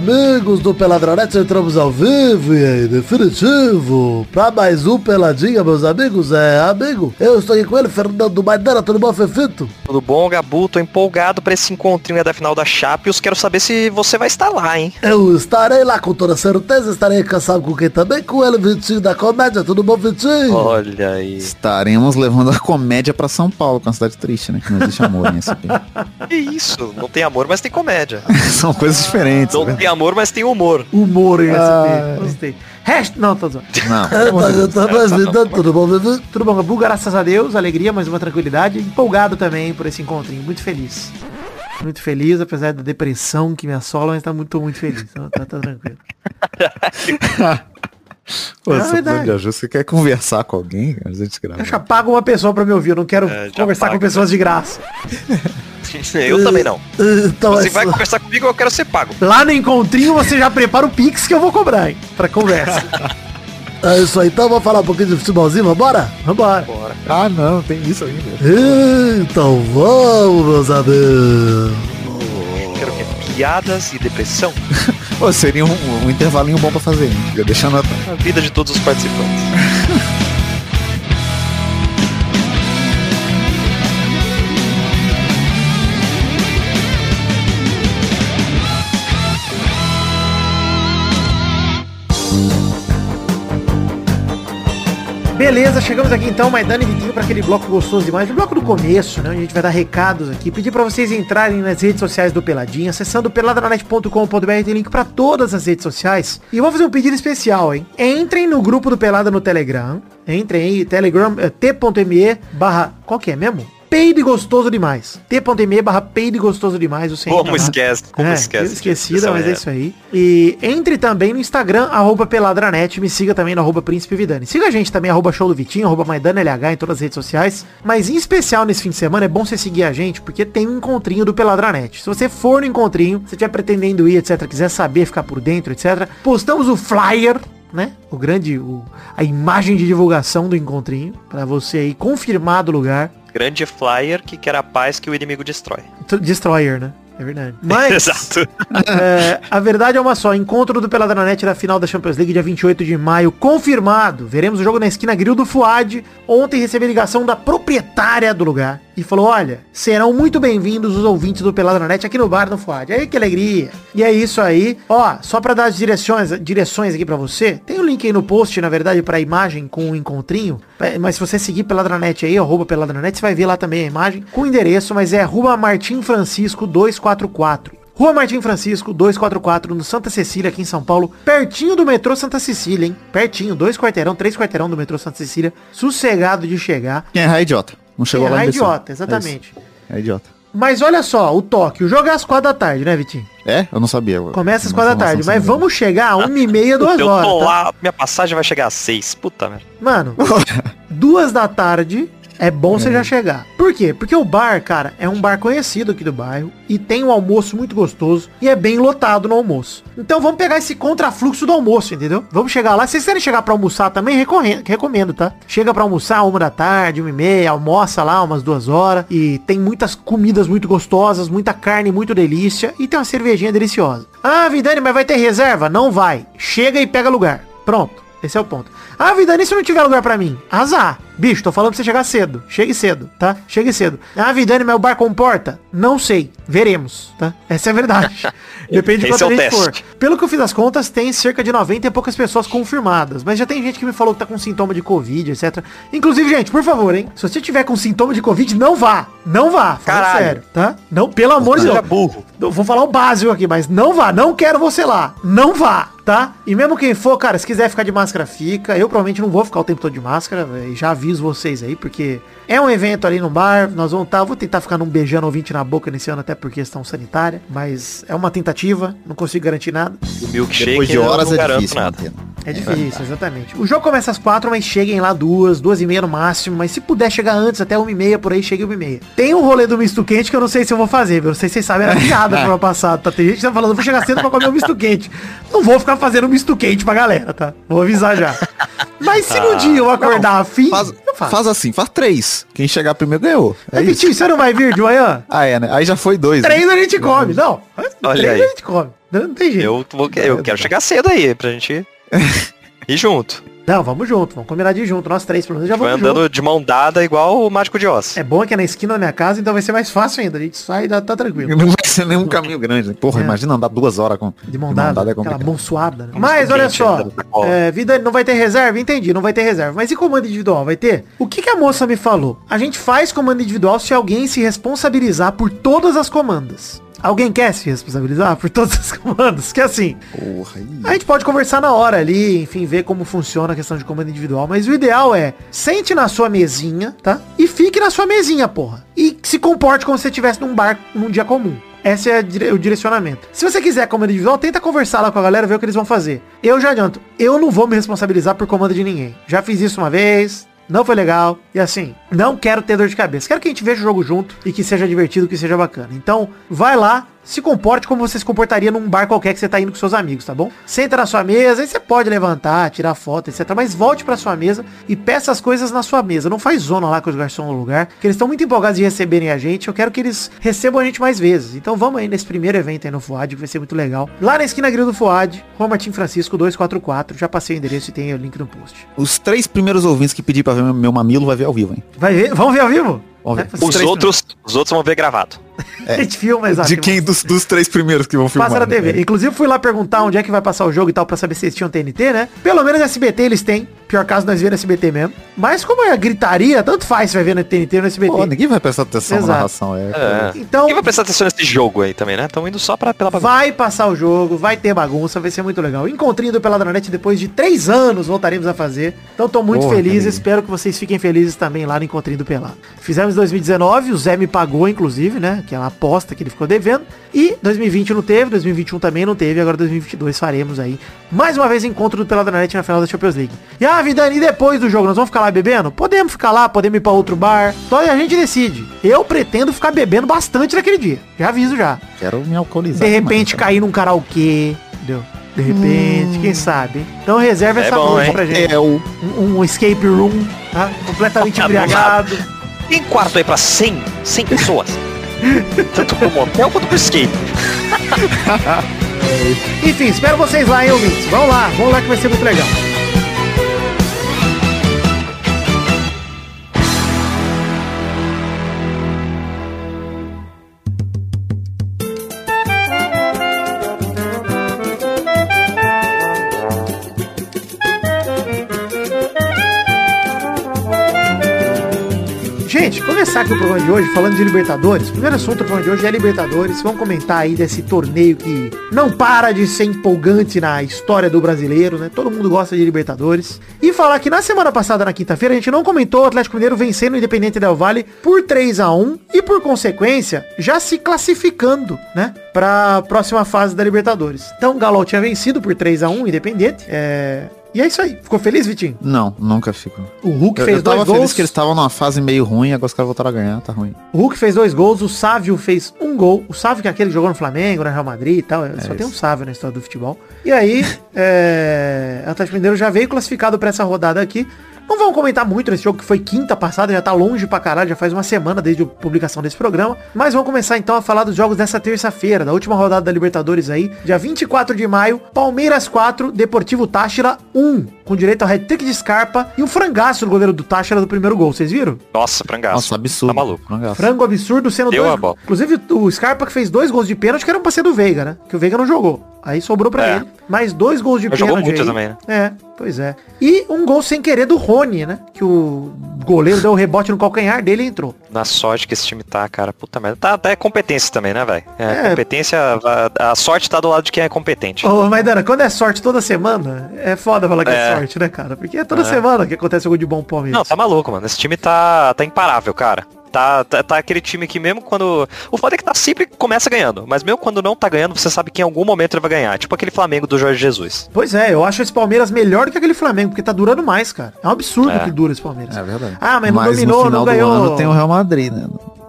amigos do Peladronete? Entramos ao vivo e em definitivo para mais um Peladinha, meus amigos. É, amigo, eu estou aqui com ele, Fernando Maidana, tudo bom, Fefito? Tudo bom, Gabu? Tô empolgado para esse encontrinho da final da Champions. Quero saber se você vai estar lá, hein? Eu estarei lá com toda certeza, estarei cansado com quem também? Com ele, Vitinho da Comédia, tudo bom, Vitinho? Olha aí. Estaremos levando a comédia pra São Paulo, que é uma cidade triste, né? Que não existe amor em SP. Que isso? Não tem amor, mas tem comédia. São coisas diferentes. Não né? tem amor, mas tem humor. Humor em Ah. SP. Gostei. Não, tô zoando. Não. Tá, tá, então, tudo bom? Tudo bom, Gabu? Graças a Deus, alegria, mais uma tranquilidade. Empolgado também por esse encontrinho. Muito feliz. Muito feliz, apesar da depressão que me assola, mas tá muito, muito feliz. Então, tá, tá tranquilo. Pô, É você, verdade. Cláudio, você quer conversar com alguém? A gente grava. Eu já pago uma pessoa pra me ouvir, eu não quero É, conversar com paga. pessoas de graça. Eu também não. Então, Você é vai conversar comigo, eu quero ser pago. Lá no encontrinho você já prepara o Pix que eu vou cobrar, hein? Pra conversa. é isso aí, então vamos falar um pouquinho de futebolzinho, vambora? Vambora. Bora. Ah, não, tem isso ainda. Então vamos, meus amigos. Piadas e depressão. Pô, seria um, um intervalinho bom pra fazer, hein? Já deixa anotar. A vida de todos os participantes. Beleza, chegamos aqui então, Maidana e Vitinho, para aquele bloco gostoso demais, o bloco do começo, né? onde A gente vai dar recados aqui, pedir para vocês entrarem nas redes sociais do Peladinha, acessando peladranet.com.br, tem link para todas as redes sociais. E vou fazer um pedido especial, hein? Entrem no grupo do Pelada no Telegram, entrem aí, Telegram, é, t.me barra, qual que é mesmo? Peido e gostoso demais. T.me barra peido e gostoso demais. Você Como esquece? Como é, esquece? esquecida, mas é é- isso aí. E entre também no Instagram, arroba peladranet, me siga também no arroba príncipe vidani. Siga a gente também, arroba show do Vitinho, arroba Maidana LH em todas as redes sociais. Mas em especial nesse fim de semana é bom você seguir a gente, porque tem um encontrinho do Peladranet. Se você for no encontrinho, se estiver pretendendo ir, etc, quiser saber, ficar por dentro, etc, postamos o flyer né? O grande, o, a imagem de divulgação do encontrinho, pra você aí confirmar do lugar. Grande flyer que quer a paz que o inimigo destrói. Destroyer, né? É verdade. Mas, Exato. é, a verdade é uma só. Encontro do Peladranet da final da Champions League, dia 28 de maio, confirmado. Veremos o jogo na esquina Grill do Fuad. Ontem recebi ligação da proprietária do lugar. E falou, olha, serão muito bem-vindos os ouvintes do Peladranet aqui no bar do Fuad. Aí que alegria. E é isso aí. Ó, só pra dar as direções, direções aqui pra você, tem o link aí no post, na verdade, pra imagem com o encontrinho. É, Mas se você seguir Peladranet aí, arroba Peladranet, você vai ver lá também a imagem com o endereço, mas é Rua Martim Francisco 244. Rua Martim Francisco, 244, no Santa Cecília, aqui em São Paulo, pertinho do metrô Santa Cecília, hein? Pertinho, dois quarteirão, três quarteirão do metrô Santa Cecília, sossegado de chegar. Quem é idiota. Não chegou É lá imbecil. idiota, exatamente. É. É idiota. Mas olha só, o toque, o jogo é às quatro da tarde, né, Vitinho? É? Eu não sabia. Começa às quatro da tarde, mas vamos chegar a uma e meia, duas Eu horas. tô tá? lá, minha passagem vai chegar às seis. Puta merda. Mano, duas da tarde é bom você já chegar. Por quê? Porque o bar, cara, é um bar conhecido aqui do bairro e tem um almoço muito gostoso e é bem lotado no almoço. Então vamos pegar esse contrafluxo do almoço, entendeu? Vamos chegar lá. Se vocês querem chegar pra almoçar também, recomendo, tá? Chega pra almoçar uma da tarde, uma e meia, almoça lá umas duas horas e tem muitas comidas muito gostosas, muita carne muito delícia e tem uma cervejinha deliciosa. Ah, Vidani, mas vai ter reserva? Não vai. Chega e pega lugar. Pronto. Esse é o ponto. Ah, Vidani, se não tiver lugar pra mim? Azar. Bicho, tô falando pra você chegar cedo. Chegue cedo, tá? Chegue cedo. Ah, Vidani, mas o bar comporta? Não sei. Veremos, tá? Essa é a verdade. Depende de Esse quanto é a o gente for. Pelo que eu fiz as contas, tem cerca de 90 e poucas pessoas confirmadas. Mas já tem gente que me falou que tá com sintoma de Covid, etc. Inclusive, gente, por favor, hein? Se você tiver com sintoma de Covid, não vá. Não vá. Fala Caralho. sério, tá? Não, pelo amor de Deus. Seja burro. Eu vou falar o básico aqui, mas não vá, não quero você lá. Não vá, tá? E mesmo quem for, cara, se quiser ficar de máscara, fica. Eu provavelmente não vou ficar o tempo todo de máscara, véi, já aviso vocês aí, porque é um evento ali no bar, nós vamos tá, vou tentar ficar num beijando ouvinte na boca nesse ano até por questão sanitária, mas é uma tentativa, não consigo garantir nada. O milkshake Depois de eu horas não é garanto difícil nada. É difícil, exatamente. O jogo começa às quatro, mas cheguem lá duas, duas e meia no máximo. Mas se puder chegar antes, até uma e meia, por aí, chegue uma e meia. Tem um rolê do misto quente que eu não sei se eu vou fazer, viu? Não sei se vocês sabem, era piada pro ano passado, tá? Tem gente que tá falando, vou chegar cedo pra comer um misto quente. Não vou ficar fazendo um misto quente pra galera, tá? Vou avisar já. Mas se no Ah, dia eu acordar afim, faz- eu faz. Faz assim, faz três. Quem chegar primeiro ganhou. É, É. Vitinho, você não vai vir de manhã? Ah, é, né? Aí já foi dois. né? Três a gente come. Não, Olha três aí. a gente come. Não, não tem jeito. Eu, vou, eu quero chegar cedo aí, pra gente ir junto. Não, vamos junto. Vamos combinar de ir junto. Nós três, pelo menos, já Vai vamos andando junto. de mão dada igual o Mágico de Oz. É bom que é na esquina da minha casa, então vai ser mais fácil ainda. A gente sai e dá- tá tranquilo. Não vai ser nenhum caminho grande. né? Porra, É. imagina andar duas horas com De mão dada, é aquela complicado. mão suada. Né? Como Mas olha só, é, vida não vai ter reserva? Entendi, não vai ter reserva. Mas e comando individual? Vai ter? O que, que a moça me falou? A gente faz comando individual se alguém se responsabilizar por todas as comandas. Alguém quer se responsabilizar por todas as comandas? Que assim, Porra, aí. a gente pode conversar na hora ali, enfim, ver como funciona a questão de comando individual, mas o ideal é sente na sua mesinha, tá? E fique na sua mesinha, porra. E se comporte como se você estivesse num bar num dia comum. Esse é o direcionamento. Se você quiser comando individual, tenta conversar lá com a galera, ver o que eles vão fazer. Eu já adianto, eu não vou me responsabilizar por comando de ninguém. Já fiz isso uma vez, não foi legal. E assim, não quero ter dor de cabeça. Quero que a gente veja o jogo junto e que seja divertido, que seja bacana. Então, vai lá, se comporte como você se comportaria num bar qualquer que você tá indo com seus amigos, tá bom? Senta na sua mesa, aí você pode levantar, tirar foto, etc. Mas volte pra sua mesa e peça as coisas na sua mesa. Não faz zona lá com os garçons no lugar, que eles estão muito empolgados de receberem a gente. Eu quero que eles recebam a gente mais vezes. Então vamos aí nesse primeiro evento aí no Fuad, que vai ser muito legal. Lá na esquina Grill do Fuad, Rua Martim Francisco 244. Já passei o endereço e tem o link no post. Os três primeiros ouvintes que pedir pra ver meu- mamilo vai ver ao vivo, hein? Vai ver? Vamos ver ao vivo? Vamos ver. É, Os Os três outros, os outros vão ver gravado. A gente filma, exato. De quem dos, dos três primeiros que vão filmar? Passa na né? TV. Inclusive fui lá perguntar onde é que vai passar o jogo e tal, pra saber se eles tinham TNT, né? Pelo menos SBT eles têm. Pior caso, nós vemos no SBT mesmo. Mas como é gritaria, tanto faz se vai ver no TNT ou no SBT. Pô, ninguém vai prestar atenção Exato. na narração. É, É. Então, Quem vai prestar atenção nesse jogo aí também, né? Estão indo só pra, pela bagunça. vai passar o jogo, vai ter bagunça, vai ser muito legal. Encontrinho do Peladranet depois de três anos voltaremos a fazer. Então tô muito Porra, feliz, espero que vocês fiquem felizes também lá no Encontrinho do Pelado. Fizemos em 2019, o Zé me pagou, inclusive, né? Que é uma aposta que ele ficou devendo. E 2020 não teve, 2021 também não teve, agora 2022 faremos aí. Mais uma vez encontro do Peladranet na final da Champions League. E ah, Vidani, e depois do jogo, nós vamos ficar lá bebendo? Podemos ficar lá, podemos ir pra outro bar. Então a gente decide. Eu pretendo ficar bebendo bastante naquele dia. Já aviso já. Quero me alcoolizar. De repente cair num karaokê, entendeu? De repente, quem sabe? Então reserva É essa bom, noite hein? pra gente. É o... Um, um escape room, tá? Completamente Tá embriagado. Tem quarto aí pra 100, 100 pessoas. Tanto pro motel quanto pro skate. Enfim, espero vocês lá, hein, ouvintes. Vamos lá, vamos lá que vai ser muito legal. Gente, começar aqui o programa de hoje falando de Libertadores. O primeiro assunto do programa de hoje é Libertadores. Vamos comentar aí desse torneio que não para de ser empolgante na história do brasileiro, né? Todo mundo gosta de Libertadores. E falar que na semana passada, na quinta-feira, a gente não comentou o Atlético Mineiro vencendo o Independente Del Vale por 3 a 1 e por consequência já se classificando, né? Pra próxima fase da Libertadores. Então o Galo tinha vencido por 3 a 1 Independente. É... E é isso aí. Ficou feliz, Vitinho? Não, nunca fico. O Hulk Eu, fez eu tava dois feliz gols. que eles estavam numa fase meio ruim, agora os caras voltaram a ganhar, tá ruim. O Hulk fez dois gols, o Sávio fez um gol. O Sávio que é aquele que jogou no Flamengo, no Real Madrid e tal. só tem um isso. Sávio na história do futebol. E aí, é... o Atlético Mineiro já veio classificado pra essa rodada aqui. Não vamos comentar muito nesse jogo que foi quinta passada, já tá longe pra caralho, já faz uma semana desde a publicação desse programa. Mas vamos começar então a falar dos jogos dessa terça-feira, da última rodada da Libertadores aí, dia 24 de maio, Palmeiras 4, Deportivo Táchira 1, com direito ao hat-trick de Scarpa e um frangaço do goleiro do Táchira do primeiro gol, vocês viram? Nossa, frangaço. Nossa, absurdo. Tá maluco. Frangaço. Frango absurdo sendo Deu dois. a bola. Inclusive o Scarpa que fez dois gols de pênalti que eram pra ser do Veiga, né? Que o Veiga não jogou. Aí sobrou pra É. ele. Mais dois gols de Mas pênalti. jogou muito aí. também, né? É, pois é. E um gol sem querer do Rony, né? Que o goleiro deu o rebote no calcanhar dele e entrou. Na sorte que esse time tá, cara. Puta merda. Tá, tá é competência também, né, velho? É, É. competência. A, a sorte tá do lado de quem é competente. Ô, Maidana, quando é sorte toda semana, é foda falar que é, É. sorte, né, cara? Porque é toda É. semana que acontece algo de bom pro Palmeiras. Não, tá maluco, mano. Esse time tá, tá imparável, cara. Tá, tá, tá aquele time que mesmo quando. O foda é que tá sempre começa ganhando. Mas mesmo quando não tá ganhando, você sabe que em algum momento ele vai ganhar. Tipo aquele Flamengo do Jorge Jesus. Pois é, eu acho esse Palmeiras melhor do que aquele Flamengo, porque tá durando mais, cara. É um absurdo É. que dura esse Palmeiras. É verdade. Ah, mas não Mas dominou, no final não do ganhou. ano tem o Real Madrid, né?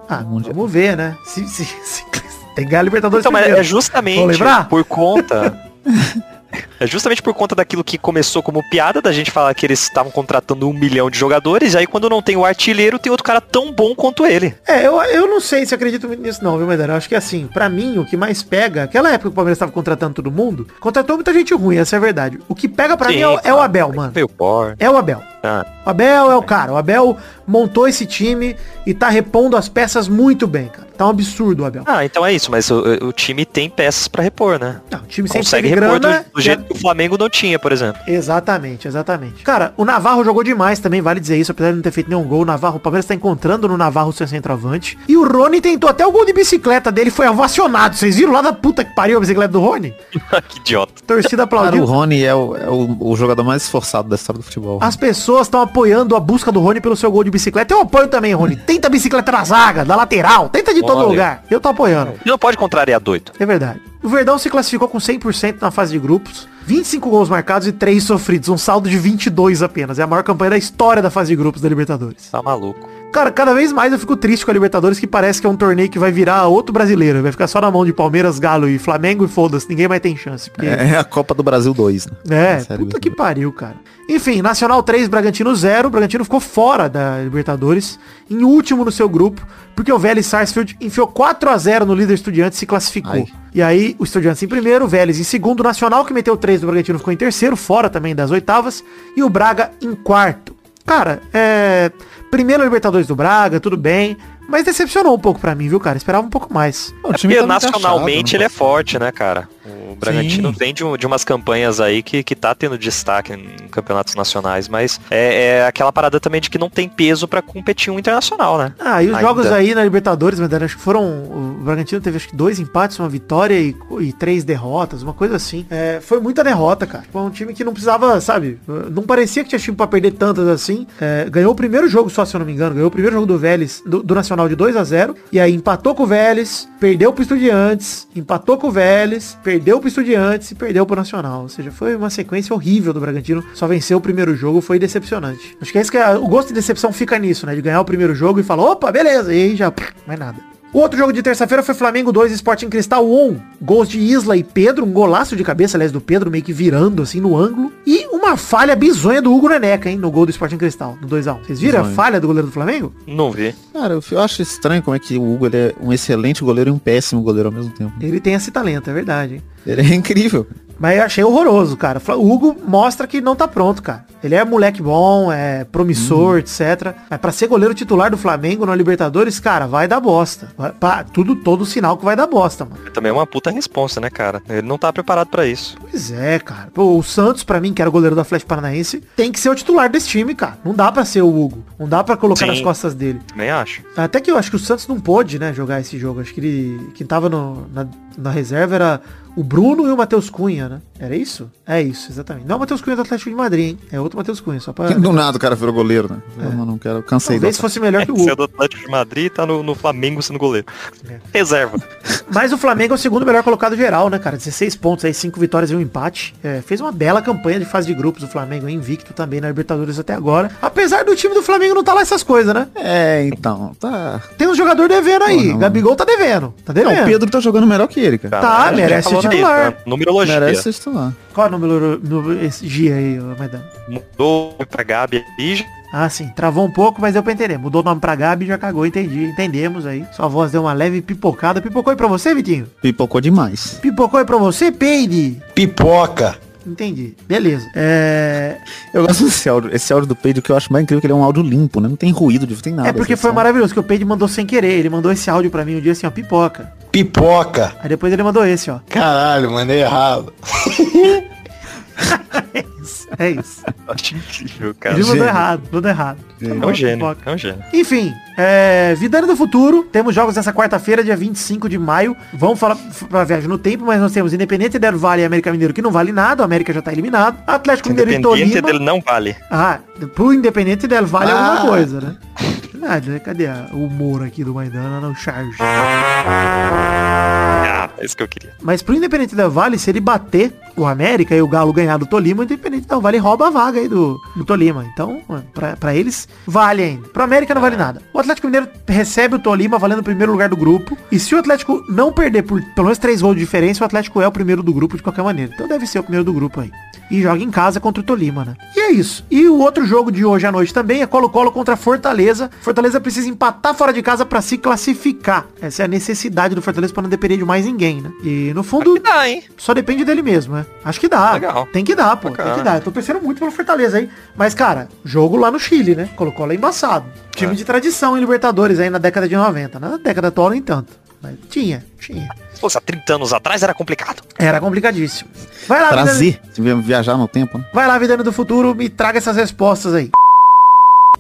Ah, Mundial. vamos ver, né? Se, se, se- tem que ganhar a Libertadores Então, mas primeiro. é justamente por conta. É justamente por conta daquilo que começou como piada, da gente falar que eles estavam contratando um milhão de jogadores, e aí quando não tem o artilheiro, tem outro cara tão bom quanto ele. É, eu, eu não sei se acredito muito nisso não, viu? Eu acho que assim, pra mim, o que mais pega, aquela época que o Palmeiras tava contratando todo mundo, contratou muita gente ruim, essa é a verdade. O que pega pra Sim, mim é, o- é o. Abel, mano. É o Abel. Ah, O Abel é o cara. O Abel montou esse time e tá repondo as peças muito bem, cara. Tá um absurdo o Abel. Ah, então é isso, mas o, o time tem peças pra repor, né? Não, o time sempre Consegue repor do, grana. do e- jeito o Flamengo não tinha, por exemplo. Exatamente, exatamente. Cara, o Navarro jogou demais também, vale dizer isso, apesar de não ter feito nenhum gol. O Navarro, o Palmeiras tá encontrando no Navarro seu centroavante. E o Rony tentou até o gol de bicicleta dele, foi ovacionado. Vocês viram lá da puta que pariu a bicicleta do Rony? que idiota. Torcida Cara, o. Rony é, o, é o- o jogador mais esforçado da história do futebol. As pessoas estão apoiando a busca do Rony pelo seu gol de bicicleta. Eu apoio também, Rony. Tenta a bicicleta na zaga, da lateral, tenta de todo Olha. lugar. Eu tô apoiando. E não pode contrariar doido. É verdade. O Verdão se classificou com 100% na fase de grupos. 25 gols marcados e 3 sofridos. Um saldo de 22 apenas. É a maior campanha da história da fase de grupos da Libertadores. Tá maluco. Cara, cada vez mais eu fico triste com a Libertadores, que parece que é um torneio que vai virar outro brasileiro. Vai ficar só na mão de Palmeiras, Galo e Flamengo e foda-se. Ninguém mais tem chance. Porque... É a Copa do Brasil 2, né? É, puta que pariu, cara. Enfim, Nacional 3, Bragantino 0. O Bragantino ficou fora da Libertadores, em último no seu grupo, porque o Vélez Sarsfield enfiou 4 a 0 no líder Estudiantes e se classificou. Ai. E aí, o Estudiantes em primeiro, o Vélez em segundo, o Nacional que meteu 3 do Bragantino ficou em terceiro, fora também das oitavas, e o Braga em quarto. Cara, é... Primeiro Libertadores do Braga, tudo bem, mas decepcionou um pouco pra mim, viu, cara? Esperava um pouco mais. O É time porque tá nacionalmente achado, ele é forte, né, cara? O Bragantino Sim. vem de, de umas campanhas aí que, que tá tendo destaque em campeonatos nacionais, mas é, é aquela parada também de que não tem peso pra competir um internacional, né? Ah, e os Ainda. jogos aí na Libertadores, Medana, acho que foram. O Bragantino teve acho que dois empates, uma vitória e, e três derrotas, uma coisa assim. É, foi muita derrota, cara. Foi um time que não precisava, sabe? Não parecia que tinha time pra perder tantas assim. É, ganhou o primeiro jogo só, se eu não me engano. Ganhou o primeiro jogo do Vélez, do, do Nacional de 2 a 0 E aí empatou com o Vélez, perdeu pro Estudiantes, empatou com o Vélez, perdeu pro Estudiantes e perdeu pro Nacional. Ou seja, foi uma sequência horrível do Bragantino. Só venceu o primeiro jogo, foi decepcionante. Acho que é isso que é, o gosto de decepção fica nisso, né? De ganhar o primeiro jogo e falar, opa, beleza, e aí já, mais nada. O outro jogo de terça-feira foi Flamengo 2, Sporting Cristal 1. Gols de Isla e Pedro, um golaço de cabeça, aliás, do Pedro, meio que virando assim no ângulo. E uma falha bizonha do Hugo Neneca, hein, no gol do Sporting Cristal, no 2x1. Vocês viram a Bizonho. falha do goleiro do Flamengo? Não vi. Cara, eu, eu acho estranho como é que o Hugo ele é um excelente goleiro e um péssimo goleiro ao mesmo tempo. Ele tem esse talento, é verdade, hein. Ele é incrível. Mas eu achei horroroso, cara. O Hugo mostra que não tá pronto, cara. Ele é moleque bom, é promissor, etc. Mas pra ser goleiro titular do Flamengo na Libertadores, cara, vai dar bosta. Vai- pá, tudo, todo sinal que vai dar bosta, mano. Também é uma puta responsa, né, cara? Ele não tá preparado pra isso. Pois é, cara. Pô, o Santos, pra mim, que era o goleiro do Atlético Paranaense, tem que ser o titular desse time, cara. Não dá pra ser o Hugo. Não dá pra colocar Sim. nas costas dele. Também acho. Até que eu acho que o Santos não pôde, né, jogar esse jogo. Acho que ele. Quem tava no- na, na reserva era o Bruno e o Matheus Cunha, né? Era isso? É isso, exatamente. Não é o Matheus Cunha do Atlético de Madrid, hein? É outro Matheus Cunha, só pra. Do nada o cara virou goleiro, né? Eu não, não quero, cansei Talvez dessa. fosse melhor que o Você é Hugo. do Atlético de Madrid e tá no, no Flamengo sendo goleiro. É. Reserva. Mas o Flamengo é o segundo melhor colocado geral, né, cara? 16 pontos aí, 5 vitórias e um empate. É, fez uma bela campanha de fase de grupos. O Flamengo é invicto também na Libertadores até agora. Apesar do time do Flamengo não tá lá essas coisas, né? É, então, tá. Tem um jogador devendo aí. Porra, Gabigol tá devendo. Tá devendo. Não, o Pedro tá jogando melhor que ele, cara. Tá, a gente já merece ser titular. né? Numerologia. Merece ser titular. Qual é o número, no, esse dia aí, Maidana? Mudou pra Gabi e já- Ah, sim. Travou um pouco, mas deu pra entender. Mudou o nome pra Gabi e já cagou. Entendi. Entendemos aí. Sua voz deu uma leve pipocada. Pipocou aí pra você, Vitinho? Pipocou demais. Pipocou aí pra você, Peide? Pipoca. Entendi. Beleza. É... Eu gosto desse áudio, esse áudio do Pedro que eu acho mais incrível que ele é um áudio limpo, né? Não tem ruído, não tem nada. É porque Esse foi som. maravilhoso, que o Peide mandou sem querer. Ele mandou esse áudio pra mim um dia assim, ó, pipoca. Pipoca. Aí depois ele mandou esse, ó. Caralho, mandei errado. É isso. É isso. Acho incrível, cara. Ele mandou errado, mandou errado. Tá É um gênio. É um gênio. Enfim, é, Vidane do Futuro, temos jogos nessa quarta-feira, dia 25 de maio. Vamos falar pra viagem no tempo, mas nós temos Independente del Vale e América Mineiro, que não vale nada, o América já tá eliminado. Atlético Mineiro e Independente Tolima. dele não vale. Ah, pro Independente del Vale é alguma Ah. coisa, né? Verdade, né? Cadê a- o humor aqui do Maidana no charge? Ah, é isso que eu queria. Mas pro Independente del Vale, se ele bater o América e o Galo ganhar do Tolima, o Independente não vale rouba a vaga aí do, do Tolima. Então, pra eles, vale ainda. Pro América não vale nada. O Atlético Mineiro recebe o Tolima valendo o primeiro lugar do grupo. E se o Atlético não perder por pelo menos três gols de diferença, o Atlético é o primeiro do grupo de qualquer maneira. Então deve ser o primeiro do grupo aí. E joga em casa contra o Tolima, né? E é isso. E o outro jogo de hoje à noite também é Colo-Colo contra Fortaleza. Fortaleza precisa empatar fora de casa pra se classificar. Essa é a necessidade do Fortaleza pra não depender de mais ninguém, né? E no fundo, dá, hein? só depende dele mesmo, né? Acho que dá. Legal. Tem que dar, pô. Bacana. Tem que dar. Eu tô pensando muito pelo Fortaleza aí. Mas, cara, jogo lá no Chile, né? Colocou lá embaçado. Time É. de tradição em Libertadores aí na década de 90. Na década atual, nem tanto. Mas tinha, tinha. Se há 30 anos atrás era complicado. Era complicadíssimo. Vai lá, Trazer. Se vi- viajar no tempo, né? Vai lá, Vidano do Futuro, me traga essas respostas aí.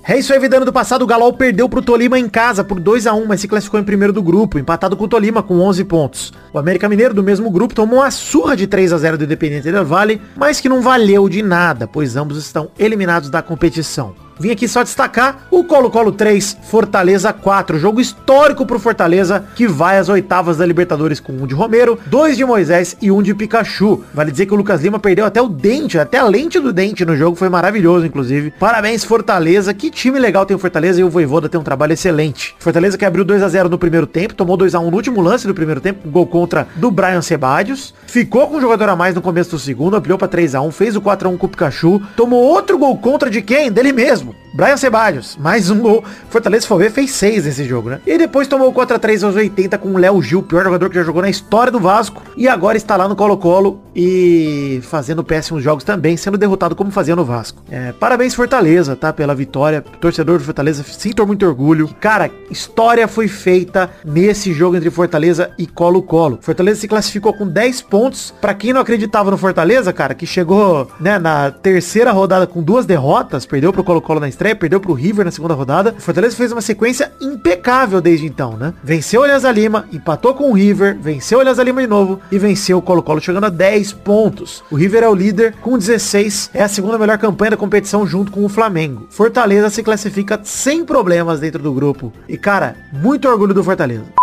É isso aí, Vidano do passado. O Galol perdeu pro Tolima em casa por 2 a 1 mas se classificou em primeiro do grupo, empatado com o Tolima com 11 pontos. O América Mineiro, do mesmo grupo, tomou uma surra de 3 a 0 do Independente Del Vale, mas que não valeu de nada, pois ambos estão eliminados da competição. Vim aqui só destacar o Colo-Colo 3, Fortaleza 4. Jogo histórico pro Fortaleza, que vai às oitavas da Libertadores com um de Romero, dois de Moisés e um de Pikachu. Vale dizer que o Lucas Lima perdeu até o dente, até a lente do dente no jogo. Foi maravilhoso, inclusive. Parabéns, Fortaleza. Que time legal tem o Fortaleza e o Voivoda tem um trabalho excelente. Fortaleza que abriu 2 a 0 no primeiro tempo, tomou 2 a 1 no último lance do primeiro tempo, gol contra do Brian Sebadios. Ficou com um jogador a mais no começo do segundo, ampliou pra 3 a 1 fez o 4 a 1 com o Pikachu. Tomou outro gol contra de quem? Dele mesmo mesmo. Brian Sebadios, mais um gol. Fortaleza, ver, fez 6 nesse jogo, né? E depois tomou o 4x3 aos 80 com o Léo Gil, pior jogador que já jogou na história do Vasco. E agora está lá no Colo-Colo e fazendo péssimos jogos também, sendo derrotado como fazia no Vasco. É, parabéns Fortaleza, tá? Pela vitória. Torcedor do Fortaleza, sinto muito orgulho. Cara, história foi feita nesse jogo entre Fortaleza e Colo-Colo. Fortaleza se classificou com 10 pontos. Pra quem não acreditava no Fortaleza, cara, que chegou, né, na terceira rodada com duas derrotas, perdeu pro Colo-Colo na estreia, perdeu pro River na segunda rodada. O Fortaleza fez uma sequência impecável desde então, né? Venceu o Alianza Lima, empatou com o River, venceu o Alianza Lima de novo e venceu o Colo-Colo chegando a 10 pontos. O River é o líder com 16, é a segunda melhor campanha da competição junto com o Flamengo. Fortaleza se classifica sem problemas dentro do grupo. E cara, muito orgulho do Fortaleza.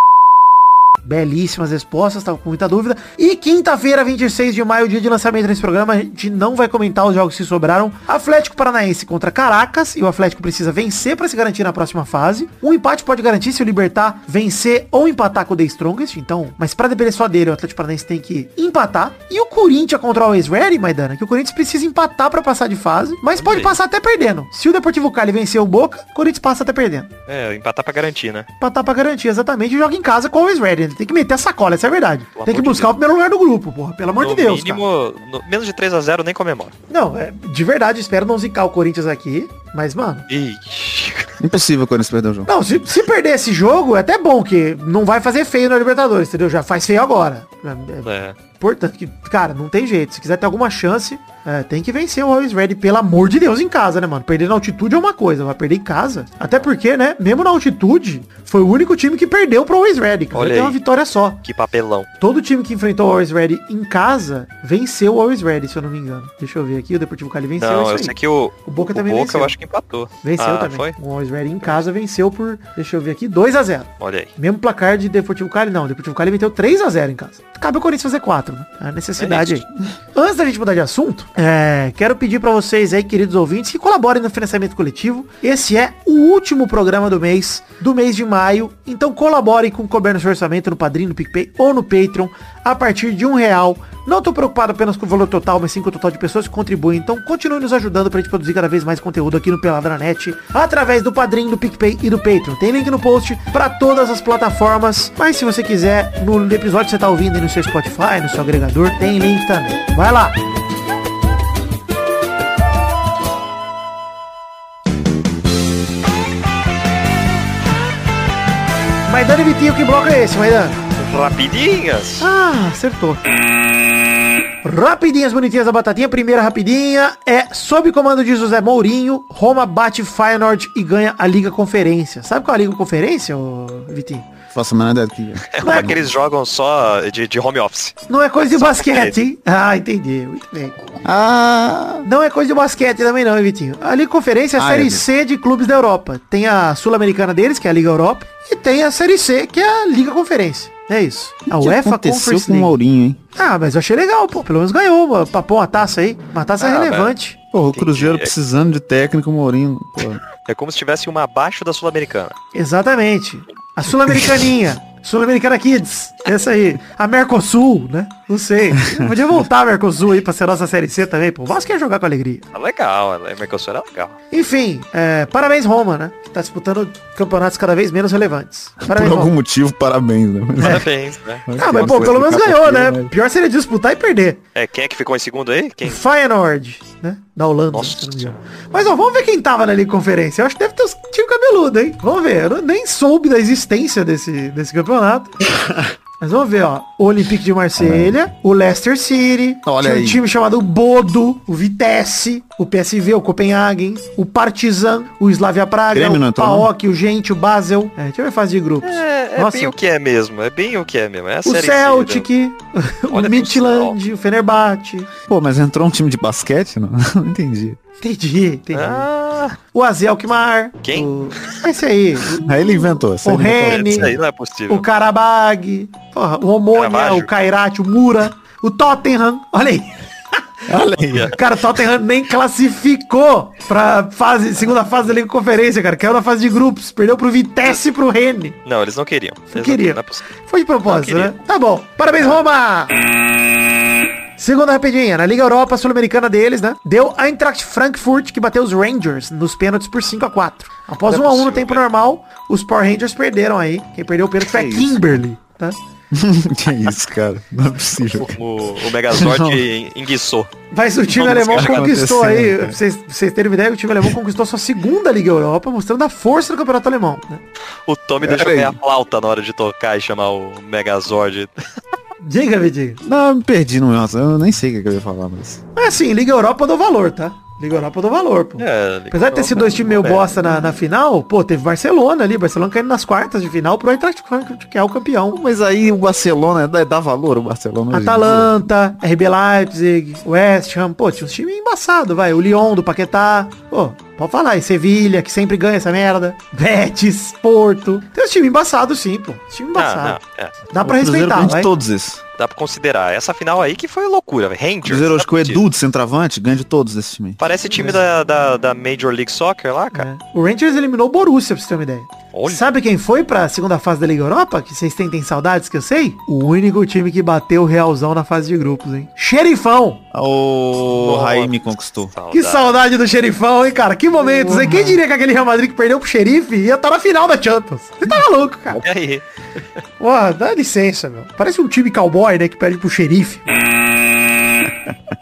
Belíssimas respostas, tava com muita dúvida. E quinta-feira, 26 de maio, dia de lançamento desse programa, a gente não vai comentar os jogos que sobraram. Atlético Paranaense contra Caracas, e o Atlético precisa vencer para se garantir na próxima fase. Um empate pode garantir se o Libertar vencer ou empatar com o The Strongest, então, mas para depender só dele, o Atlético Paranaense tem que empatar. E o Corinthians contra o Always Ready, Maidana, que o Corinthians precisa empatar para passar de fase, mas pode passar até perdendo. Se o Deportivo Cali vencer o Boca, o Corinthians passa até perdendo. É, empatar pra garantir, né? Empatar pra garantir, exatamente. E joga em casa com o Always Ready. Tem que meter a sacola, essa é a verdade. Pelo tem que de buscar o primeiro lugar do grupo, porra. Pelo amor no de Deus, cara. mínimo, no- menos de 3 a 0 nem comemora. Não, é, de verdade, espero não zicar o Corinthians aqui. Mas, mano, Ixi. Impossível quando eles perder o jogo. não, se, se perder esse jogo, é até bom, que não vai fazer feio na Libertadores, entendeu? Já faz feio agora. É, importante que, cara, não tem jeito. Se quiser ter alguma chance, é, tem que vencer o Always Ready, pelo amor de Deus, em casa, né, mano? Perder na altitude é uma coisa, vai perder em casa. Até porque, né, mesmo na altitude, foi o único time que perdeu pro Always Ready. Cara. Olha Tem uma vitória só. Que papelão. Todo time que enfrentou o Always Ready em casa venceu o Always Ready, se eu não me engano. Deixa eu ver aqui, o Deportivo Cali venceu não, isso eu aí. sei que o, O Boca o também Boca venceu. eu acho que empatou. Venceu ah, também. Foi? O Always Ready em casa venceu por, deixa eu ver aqui, 2 a 0 Olha aí. Mesmo placar de Deportivo Cali, não. Deportivo Cali meteu 3 a 0 em casa. Cabe o Corinthians fazer 4, né? A necessidade aí. Antes da gente mudar de assunto, é, quero pedir pra vocês aí, queridos ouvintes, que colaborem no financiamento coletivo. Esse é o último programa do mês, do mês de maio. Então colaborem com o Couber no seu orçamento no Padrinho, no PicPay ou no Patreon a partir de um real. Não tô preocupado apenas com o valor total, mas sim com o total de pessoas que contribuem. Então continue nos ajudando pra gente produzir cada vez mais conteúdo aqui no Peladranet, através do Padrinho, do PicPay e do Patreon. Tem link no post pra todas as plataformas. Mas se você quiser, no episódio que você tá ouvindo aí no seu Spotify, no seu agregador, tem link também. Vai lá! Maidana e Vitinho, que bloco é esse, Maidana? Rapidinhas. Ah, acertou. Rapidinhas bonitinhas da batatinha. Primeira rapidinha é sob comando de José Mourinho, Roma bate Feyenoord e ganha a Liga Conferência. Sabe qual é a Liga Conferência, ô Vitinho? Faço a menor ideia é. É como é que eles jogam só de, de home office. Não é coisa de basquete, hein? Ah, entendi. Muito bem. Ah, Não é coisa de basquete também não, hein, Vitinho? A Liga Conferência é a Ah, Série é. C de clubes da Europa. Tem a Sul-Americana deles, que é a Liga Europa, e tem a Série C, que é a Liga Conferência. É isso. A O que UEFA aconteceu Conference com o League. Mourinho, hein? Ah, mas eu achei legal, pô. Pelo menos ganhou, papou uma taça aí. Uma taça Ah, relevante. Pô, o Cruzeiro precisando de técnico, o Mourinho, pô. É como se tivesse uma abaixo da Sul-Americana. Exatamente. A Sul-Americaninha. Sul-Americana Kids. Essa aí. A Mercosul, né? Não sei. Podia voltar a Mercosul aí pra ser nossa Série C também, pô. O Vasco ia jogar com alegria. Tá legal, a Mercosul era legal. Enfim, é, parabéns Roma, né? Que tá disputando campeonatos cada vez menos relevantes. Por Parabéns algum Roma. motivo, parabéns, né? Parabéns, né? Ah, mas pô, pelo menos ganhou, né? Pior seria disputar e perder. É, quem é que ficou em segundo aí? Quem? Feyenoord, né? Da Holanda. Nossa. Mas ó, vamos ver quem tava na Liga Conferência. Eu acho que deve ter os time cabeludo, hein? Vamos ver. Eu nem soube da existência desse, desse campeonato. Mas vamos ver, ó. O Olympique de Marselha, o Leicester City, Olha tinha um aí. time chamado Bodo, o Vitesse, o PSV, o Copenhagen, o Partizan, o Slavia Praga, Grêmio o? PAOK, o Gente, o Basel. É, deixa eu ver fase de grupos. É, é Nossa. bem o que é mesmo, é bem o que é mesmo. É a o série C, Celtic, né? o Midland, o Fenerbahçe. Pô, mas entrou um time de basquete? Não, não entendi. Entendi, entendi. Ah, O Azelkmar. Quem? O... Esse aí. Aí ele inventou. O. Rene. isso aí não é possível. O Karabag. Porra, o Omônia, Caravaggio. o Kairat, o Mura. O Tottenham. Olha aí. Olha. Cara, o Tottenham nem classificou pra fase, segunda fase da Liga Conferência, cara. Caiu na fase de grupos. Perdeu pro Vitesse e pro Rene. Não, eles não queriam. Eles não queriam. Não é possível. Foi de propósito, Não né? Tá bom. Parabéns, Roma! Segunda rapidinha, na Liga Europa Sul-Americana deles, né? Deu a Eintracht Frankfurt, que bateu os Rangers nos pênaltis por 5 a 4 Após Não 1 é a 1 no tempo normal, os Power Rangers perderam aí. Quem perdeu o pênalti foi a? Kimberly, tá? que isso, cara? Não é possível. cara. O, o Megazord en- enguiçou. Mas o time alemão tá conquistou aí, pra vocês, pra vocês terem uma ideia, o time alemão conquistou sua segunda Liga Europa, mostrando a força do campeonato alemão. Né? O Tommy deixou Pera aí. a flauta na hora de tocar e chamar o Megazord. Diga, me diga. Não, eu me perdi no nossa, eu nem sei o que eu ia falar, mas. Mas assim, Liga Europa eu dou valor, tá? Liga Europa eu dou valor, pô. É, Apesar de ter sido dois times meio é. bosta na, na final, pô, teve Barcelona ali, Barcelona caindo nas quartas de final pro Eintracht Frankfurt, que é o campeão. Mas aí o Barcelona, dá, dá valor o Barcelona. Atalanta, RB Leipzig, West Ham, pô, tinha uns times embaçados, vai. O Lyon do Paquetá, pô, pode falar, e Sevilha, que sempre ganha essa merda. Betis, Porto. Tem uns times embaçados sim, pô. Time Ah, embaçado. não, é. Dá O pra Cruzeiro respeitar, vai. todos esses. Dá pra considerar. Essa final aí que foi loucura, velho. Rangers. Cruzeiro hoje não com o é. Edu de centroavante ganha de todos esses times. Parece time da, da, da Major League Soccer lá, cara. É. O Rangers eliminou o Borussia, pra você ter uma ideia. Olha. Sabe quem foi pra segunda fase da Liga Europa? Que vocês tentem saudades, que eu sei? O único time que bateu o Realzão na fase de grupos, hein? Xerifão! O Nossa. Raí me conquistou. Que saudade do Xerifão, hein, cara? Que momentos, hein? Quem diria que aquele Real Madrid que perdeu pro Xerife ia estar na final da Champions? Você tá maluco, cara. E aí? Pô, dá licença, meu. Parece um time cowboy, né, que perde pro Xerife.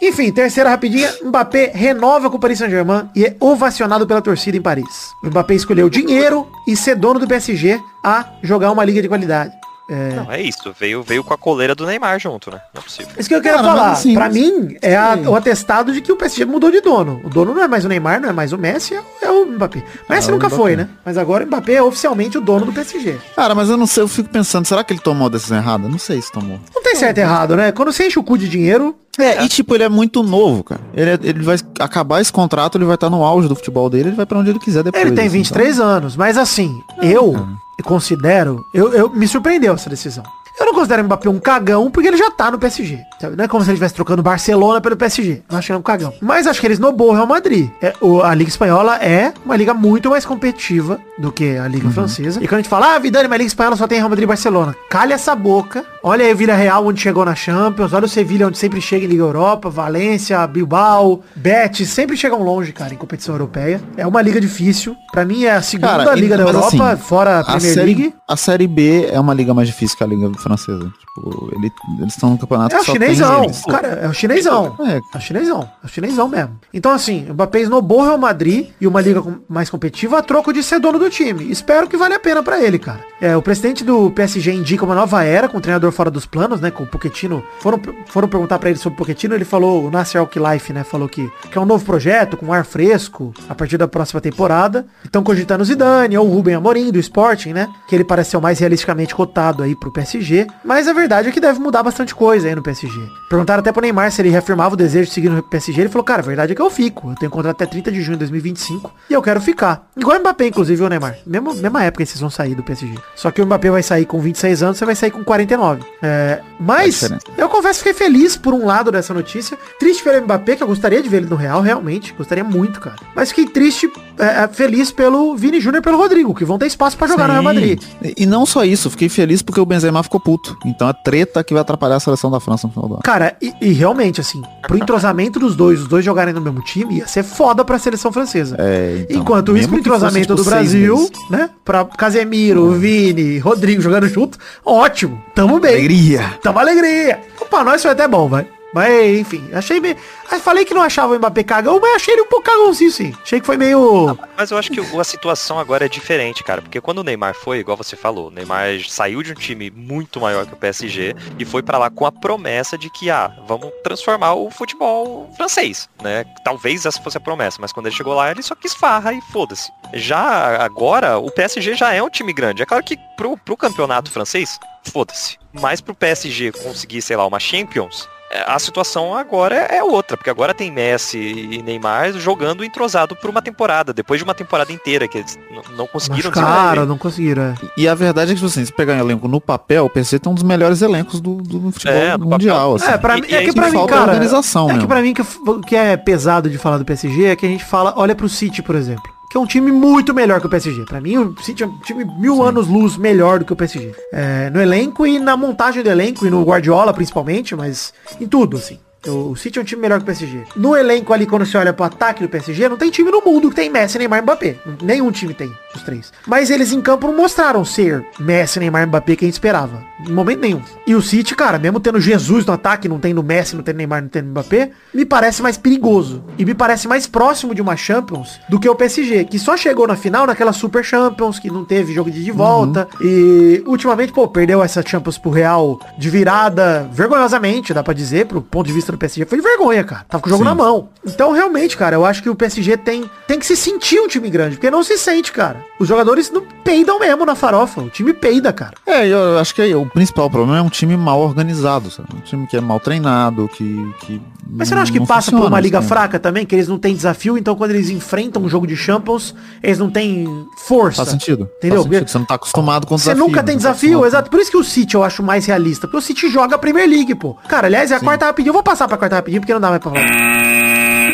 Enfim, terceira rapidinha, Mbappé renova com o Paris Saint-Germain e é ovacionado pela torcida em Paris. O Mbappé escolheu dinheiro e ser dono do PSG a jogar uma liga de qualidade. É, Não, é isso. Veio, veio com a coleira do Neymar junto, né? Não é possível. Isso que eu quero falar. assim, pra mim, é a- sim. o atestado de que o PSG mudou de dono. O dono não é mais o Neymar, não é mais o Messi, é o, é o Mbappé. Messi É o nunca Mbappé. foi, né? Mas agora o Mbappé é oficialmente o dono do PSG. Cara, mas eu não sei, eu fico pensando, será que ele tomou a decisão errada? Não sei se tomou. Não tem certo e errado, né? Quando você enche o cu de dinheiro, É, e tipo, ele é muito novo, cara. Ele, é- ele vai acabar esse contrato, ele vai estar no auge do futebol dele, ele vai pra onde ele quiser depois. ele tem assim, 23 anos. Mas assim, eu considero... Eu, eu me surpreendeu essa decisão. Eu não considero o Mbappé um cagão, porque ele já tá no PSG. sabe? Não é como se ele estivesse trocando Barcelona pelo PSG. Não acho que ele é um cagão. Mas acho que ele esnobou o Real Madrid. É, o- a Liga Espanhola é uma liga muito mais competitiva do que a Liga Francesa. E quando a gente fala, ah, Vidani, mas a Liga Espanhola só tem Real Madrid e Barcelona. Calha essa boca. Olha aí o Vila Real, onde chegou na Champions. Olha o Sevilha, onde sempre chega em Liga Europa. Valência, Bilbao, Betis. Sempre chegam longe, cara, em competição europeia. É uma liga difícil. Pra mim é a segunda Cara, liga da Europa, assim, fora a A Premier série, League. a série B é uma liga mais difícil que a liga francesa. Tipo, ele- eles estão no campeonato É o que só tem chinesão. eles. Cara, é o chinesão. É, É o chinesão. É o chinesão mesmo. Então, assim, o Mbappé esnobou o Real Madrid e uma liga mais competitiva a troco de ser dono do time. Espero que vale a pena pra ele, cara. É, o presidente do PSG indica uma nova era com o treinador fora dos planos, né? Com o Pochettino. Foram, foram perguntar pra ele sobre o Pochettino, ele falou, o Nasser Al-Khelaifi, né? Falou que, que é um novo projeto, com ar fresco, a partir da próxima temporada. Estão cogitando o Zidane ou o Ruben Amorim, do Sporting, né? Que ele parece ser o mais realisticamente cotado aí pro PSG. Mas a verdade é que deve mudar bastante coisa aí no PSG. Perguntaram até pro Neymar se ele reafirmava o desejo de seguir no PSG. Ele falou, cara, a verdade é que eu fico. Eu tenho contrato até 30 de junho de 2025 e eu quero ficar. Igual o Mbappé, inclusive, o Neymar. Mesma, mesma época que vocês vão sair do PSG. Só que o Mbappé vai sair com 26 anos, você vai sair com 49. É, mas, É eu confesso que fiquei feliz por um lado dessa notícia. Triste pelo Mbappé, que eu gostaria de ver ele no Real, realmente. Gostaria muito, cara. Mas fiquei triste, é, é, feliz pelo Vini Júnior e pelo Rodrigo, que vão ter espaço pra jogar no Real Madrid. E e não só isso, fiquei feliz porque o Benzema ficou puto. Então é treta que vai atrapalhar a seleção da França no final do ano. Cara, e, e realmente, assim, pro entrosamento dos dois, os dois jogarem no mesmo time, ia ser foda pra seleção francesa. É, então, Enquanto isso, pro entrosamento tipo, do Brasil, meses. né? Pra Casemiro, Vini, Rodrigo jogando junto, ótimo. Tamo bem. Alegria. Tamo alegria. Pra nós foi até bom, vai. Mas, enfim, achei meio... ah, Falei que não achava o Mbappé cagão, mas achei ele um pouco cagãozinho, sim. Achei que foi meio... Mas eu acho que a situação agora é diferente, cara. Porque quando o Neymar foi, igual você falou, o Neymar saiu de um time muito maior que o PSG e foi pra lá com a promessa de que, ah, vamos transformar o futebol francês, né? Talvez essa fosse a promessa, mas quando ele chegou lá, ele só quis farra e foda-se. Já agora, o PSG já é um time grande. É claro que pro, pro campeonato francês, foda-se. Mas pro PSG conseguir, sei lá, uma Champions, é, a situação agora é outra, porque agora tem Messi e Neymar jogando entrosado por uma temporada, depois de uma temporada inteira que eles não conseguiram Cara, não conseguiram. é. E a verdade é que, tipo assim, se pegar um elenco no papel, o PC tem um dos melhores elencos do, do futebol É, no mundial. Assim. É, pra E- mim, é aí que que pra mim, cara... organização É que mesmo. pra mim que, o que é pesado de falar do PSG é que a gente fala, olha pro City, por exemplo. Que é um time muito melhor que o PSG. Pra mim, o City é um time mil anos luz melhor do que o PSG. É, no elenco e na montagem do elenco, e no Guardiola principalmente, mas em tudo, assim. O City é um time melhor que o PSG. No elenco ali, quando você olha pro ataque do PSG, não tem time no mundo que tem Messi, Neymar e Mbappé. Nenhum time tem, os três. Mas eles em campo não mostraram ser Messi, Neymar e Mbappé que a gente esperava. Em momento nenhum. E o City, cara, mesmo tendo Jesus no ataque, não tendo Messi, não tendo Neymar, não tendo Mbappé, me parece mais perigoso. E me parece mais próximo de uma Champions do que o PSG, que só chegou na final naquela Super Champions, que não teve jogo de ida e volta. E ultimamente, pô, perdeu essa Champions pro Real de virada, vergonhosamente, dá pra dizer, pro ponto de vista do PSG. Foi de vergonha, cara. Tava com o jogo Sim. na mão. Então, realmente, cara, eu acho que o PSG tem, tem que se sentir um time grande, porque não se sente, cara. Os jogadores não peidam mesmo na farofa. O time peida, cara. É, eu acho que aí o principal problema é um time mal organizado, sabe? Um time que é mal treinado, que. que Mas você não acha que passa por uma liga assim. fraca também? Que eles não têm desafio, então quando eles enfrentam um jogo de Champions, eles não têm força. Faz sentido. Entendeu? Faz sentido. Você não tá acostumado com Você desafio, nunca tem né? Você tá desafio, acostumado exato. Por isso que o City eu acho mais realista. Porque o City joga a Premier League, pô. Cara, aliás, é a quarta rapidinho. Eu vou passar pra quarta rapidinho porque não dá mais pra falar.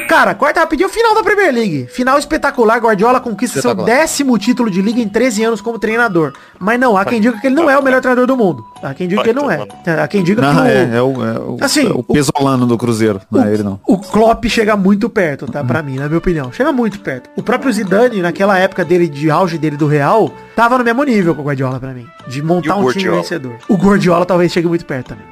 Cara, quarta rapidinho, final da Premier League. Final espetacular, Guardiola conquista seu décimo título de liga em 13 anos como treinador. Mas não, há quem diga que ele não é o melhor treinador do mundo. Há quem diga que ele não é. Há quem diga Não, que o... é, é o, é o, Assim, é o pesolano do Cruzeiro. Não é ele não. O Klopp chega muito perto, tá? Pra mim, na minha opinião. Chega muito perto. O próprio Zidane, naquela época dele, de auge dele do Real, tava no mesmo nível com o Guardiola pra mim. De montar o um time vencedor. O Guardiola talvez chegue muito perto também.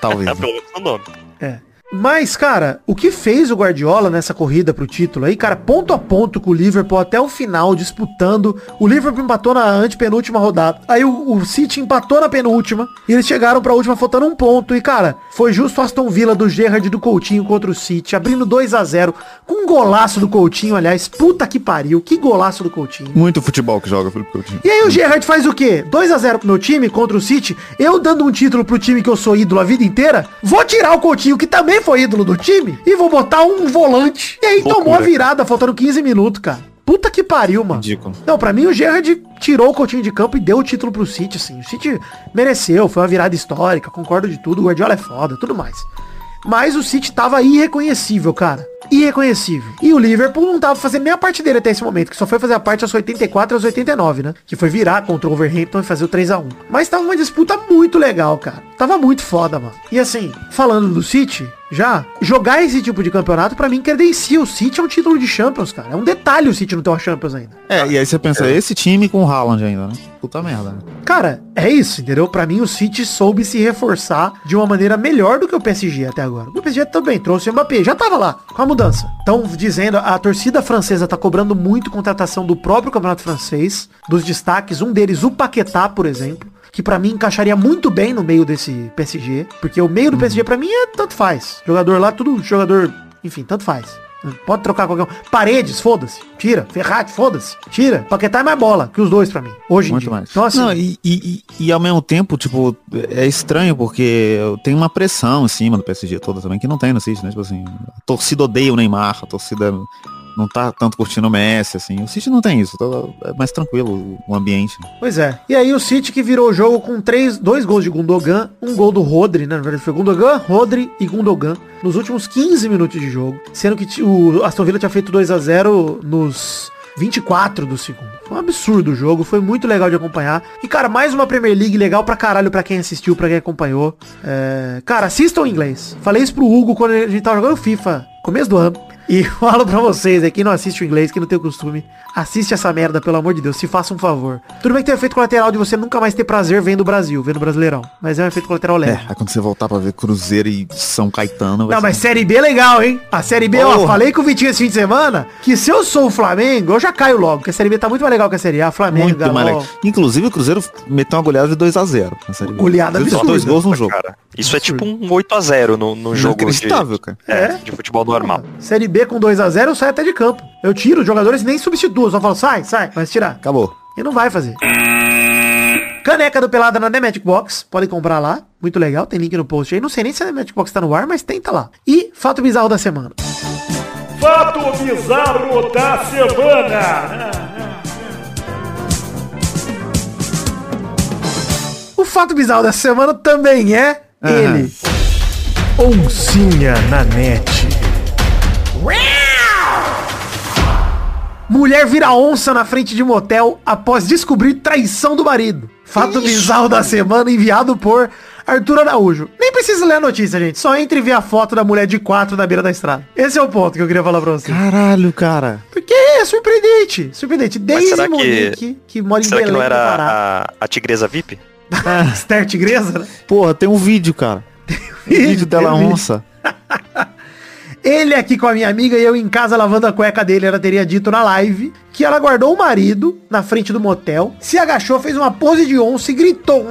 Talvez. É né? pelo menos o nome. É. Mas, cara, o que fez o Guardiola nessa corrida pro título aí, cara, ponto a ponto com o Liverpool até o final, disputando. O Liverpool empatou na antepenúltima rodada. Aí o, o City empatou na penúltima. E eles chegaram pra última faltando um ponto. E, cara, foi justo Aston Villa do Gerrard e do Coutinho contra o City, abrindo 2 a 0 Com um golaço do Coutinho, aliás. Puta que pariu, que golaço do Coutinho. Muito futebol que joga Felipe Coutinho. E aí o Gerrard faz o quê? 2 a 0 pro meu time contra o City. Eu dando um título pro time que eu sou ídolo a vida inteira. Vou tirar o Coutinho, que também foi ídolo do time, e vou botar um volante. E aí Loucura, tomou a virada, faltando 15 minutos, cara. Puta que pariu, mano. Ridículo. Não, pra mim o Gerrard tirou o Coutinho de campo e deu o título pro City, assim. O City mereceu, foi uma virada histórica, concordo de tudo. O Guardiola é foda, tudo mais. Mas o City tava irreconhecível, cara. Irreconhecível. E o Liverpool não tava fazendo nem a parte dele até esse momento, que só foi fazer a parte aos 84 e aos 89, né? Que foi virar contra o Overhampton e fazer o 3 a 1 Mas tava uma disputa muito legal, cara. Tava muito foda, mano. E assim, falando do City, já, jogar esse tipo de campeonato, pra mim, credencia o City é um título de Champions, cara. É um detalhe o City não ter uma Champions ainda. É, e aí você pensa, esse time com o Haaland ainda, né? Puta merda, né? Cara, é isso, entendeu? Pra mim o City soube se reforçar de uma maneira melhor do que o PSG até agora. O PSG também trouxe o Mbappé, já tava lá, com a mudança. Então, dizendo, a torcida francesa tá cobrando muito contratação do próprio campeonato francês, dos destaques, um deles o Paquetá, por exemplo, que pra mim encaixaria muito bem no meio desse PSG, porque o meio do PSG pra mim é tanto faz. Jogador lá, tudo jogador, enfim, tanto faz. Pode trocar qualquer um. Paredes, foda-se. Tira. Ferrati, foda-se. Tira. Paquetá é mais bola que os dois pra mim. Hoje em Muito dia. mais. Então assim, Não, e, e, e, e ao mesmo tempo, tipo, é estranho porque tem uma pressão em cima do PSG toda também, que não tem no City, né? Tipo assim, a torcida odeia o Neymar, a torcida não tá tanto curtindo o Messi, assim. O City não tem isso, tá, é mais tranquilo o ambiente. Pois é. E aí o City que virou o jogo com três, dois gols de Gundogan, um gol do Rodri, né? Na verdade foi Gundogan, Rodri e Gundogan nos últimos 15 minutos de jogo, sendo que o Aston Villa tinha feito 2 a 0 nos 24 do segundo. Foi um absurdo o jogo, foi muito legal de acompanhar. E, cara, mais uma Premier League legal pra caralho pra quem assistiu, pra quem acompanhou. É, Cara, assistam em inglês. Falei isso pro Hugo quando a gente tava jogando FIFA, começo do ano. E falo pra vocês, aí, quem não assiste o inglês, quem não tem o costume, assiste essa merda, pelo amor de Deus, se faça um favor. Tudo bem que tem efeito colateral de você nunca mais ter prazer vendo o Brasil, vendo o Brasileirão. Mas é um efeito colateral leve. É, aí quando você voltar pra ver Cruzeiro e São Caetano, vai Não, ser- mas Série B é legal, hein? A Série B, ó, Porra. falei com o Vitinho esse fim de semana que se eu sou o Flamengo, eu já caio logo, porque a Série B tá muito mais legal que a Série A. Flamengo, muito mais legal. Inclusive o Cruzeiro meteu uma goleada de 2x0 na série B. Goleada fez dois absurda. gols no jogo. Cara, isso é tipo um 8x0 no, no jogo de, Inacreditável, cara. é, de futebol normal. Série B com 2x0, eu saio até de campo. Eu tiro os jogadores e nem substituo, só falo, sai, sai, vai se tirar. Acabou. E não vai fazer. Caneca do Pelada na The Magic Box. Podem comprar lá. Muito legal. Tem link no post aí. Não sei nem se a The Magic Box tá no ar, mas tenta lá. E fato bizarro da semana. Fato bizarro da semana. O fato bizarro da semana também é ele. Oncinha na net. Mulher vira onça na frente de motel após descobrir traição do marido. Fato bizarro da semana enviado por Arthur Araújo. Nem precisa ler a notícia, gente. Só entre e ver a foto da mulher de quatro na beira da estrada. Esse é o ponto que eu queria falar pra você. Caralho, cara. Porque é surpreendente. Surpreendente. Desde será que- Monique, que, mora em Será que Belém não do Pará. era a, a tigresa VIP? Esther Tigresa, né? Porra, tem um vídeo, cara. Tem um vídeo dela Tem um vídeo. onça. Ele aqui com a minha amiga e eu em casa lavando a cueca dele, ela teria dito na live que ela guardou o marido na frente do motel, se agachou, fez uma pose de onça e gritou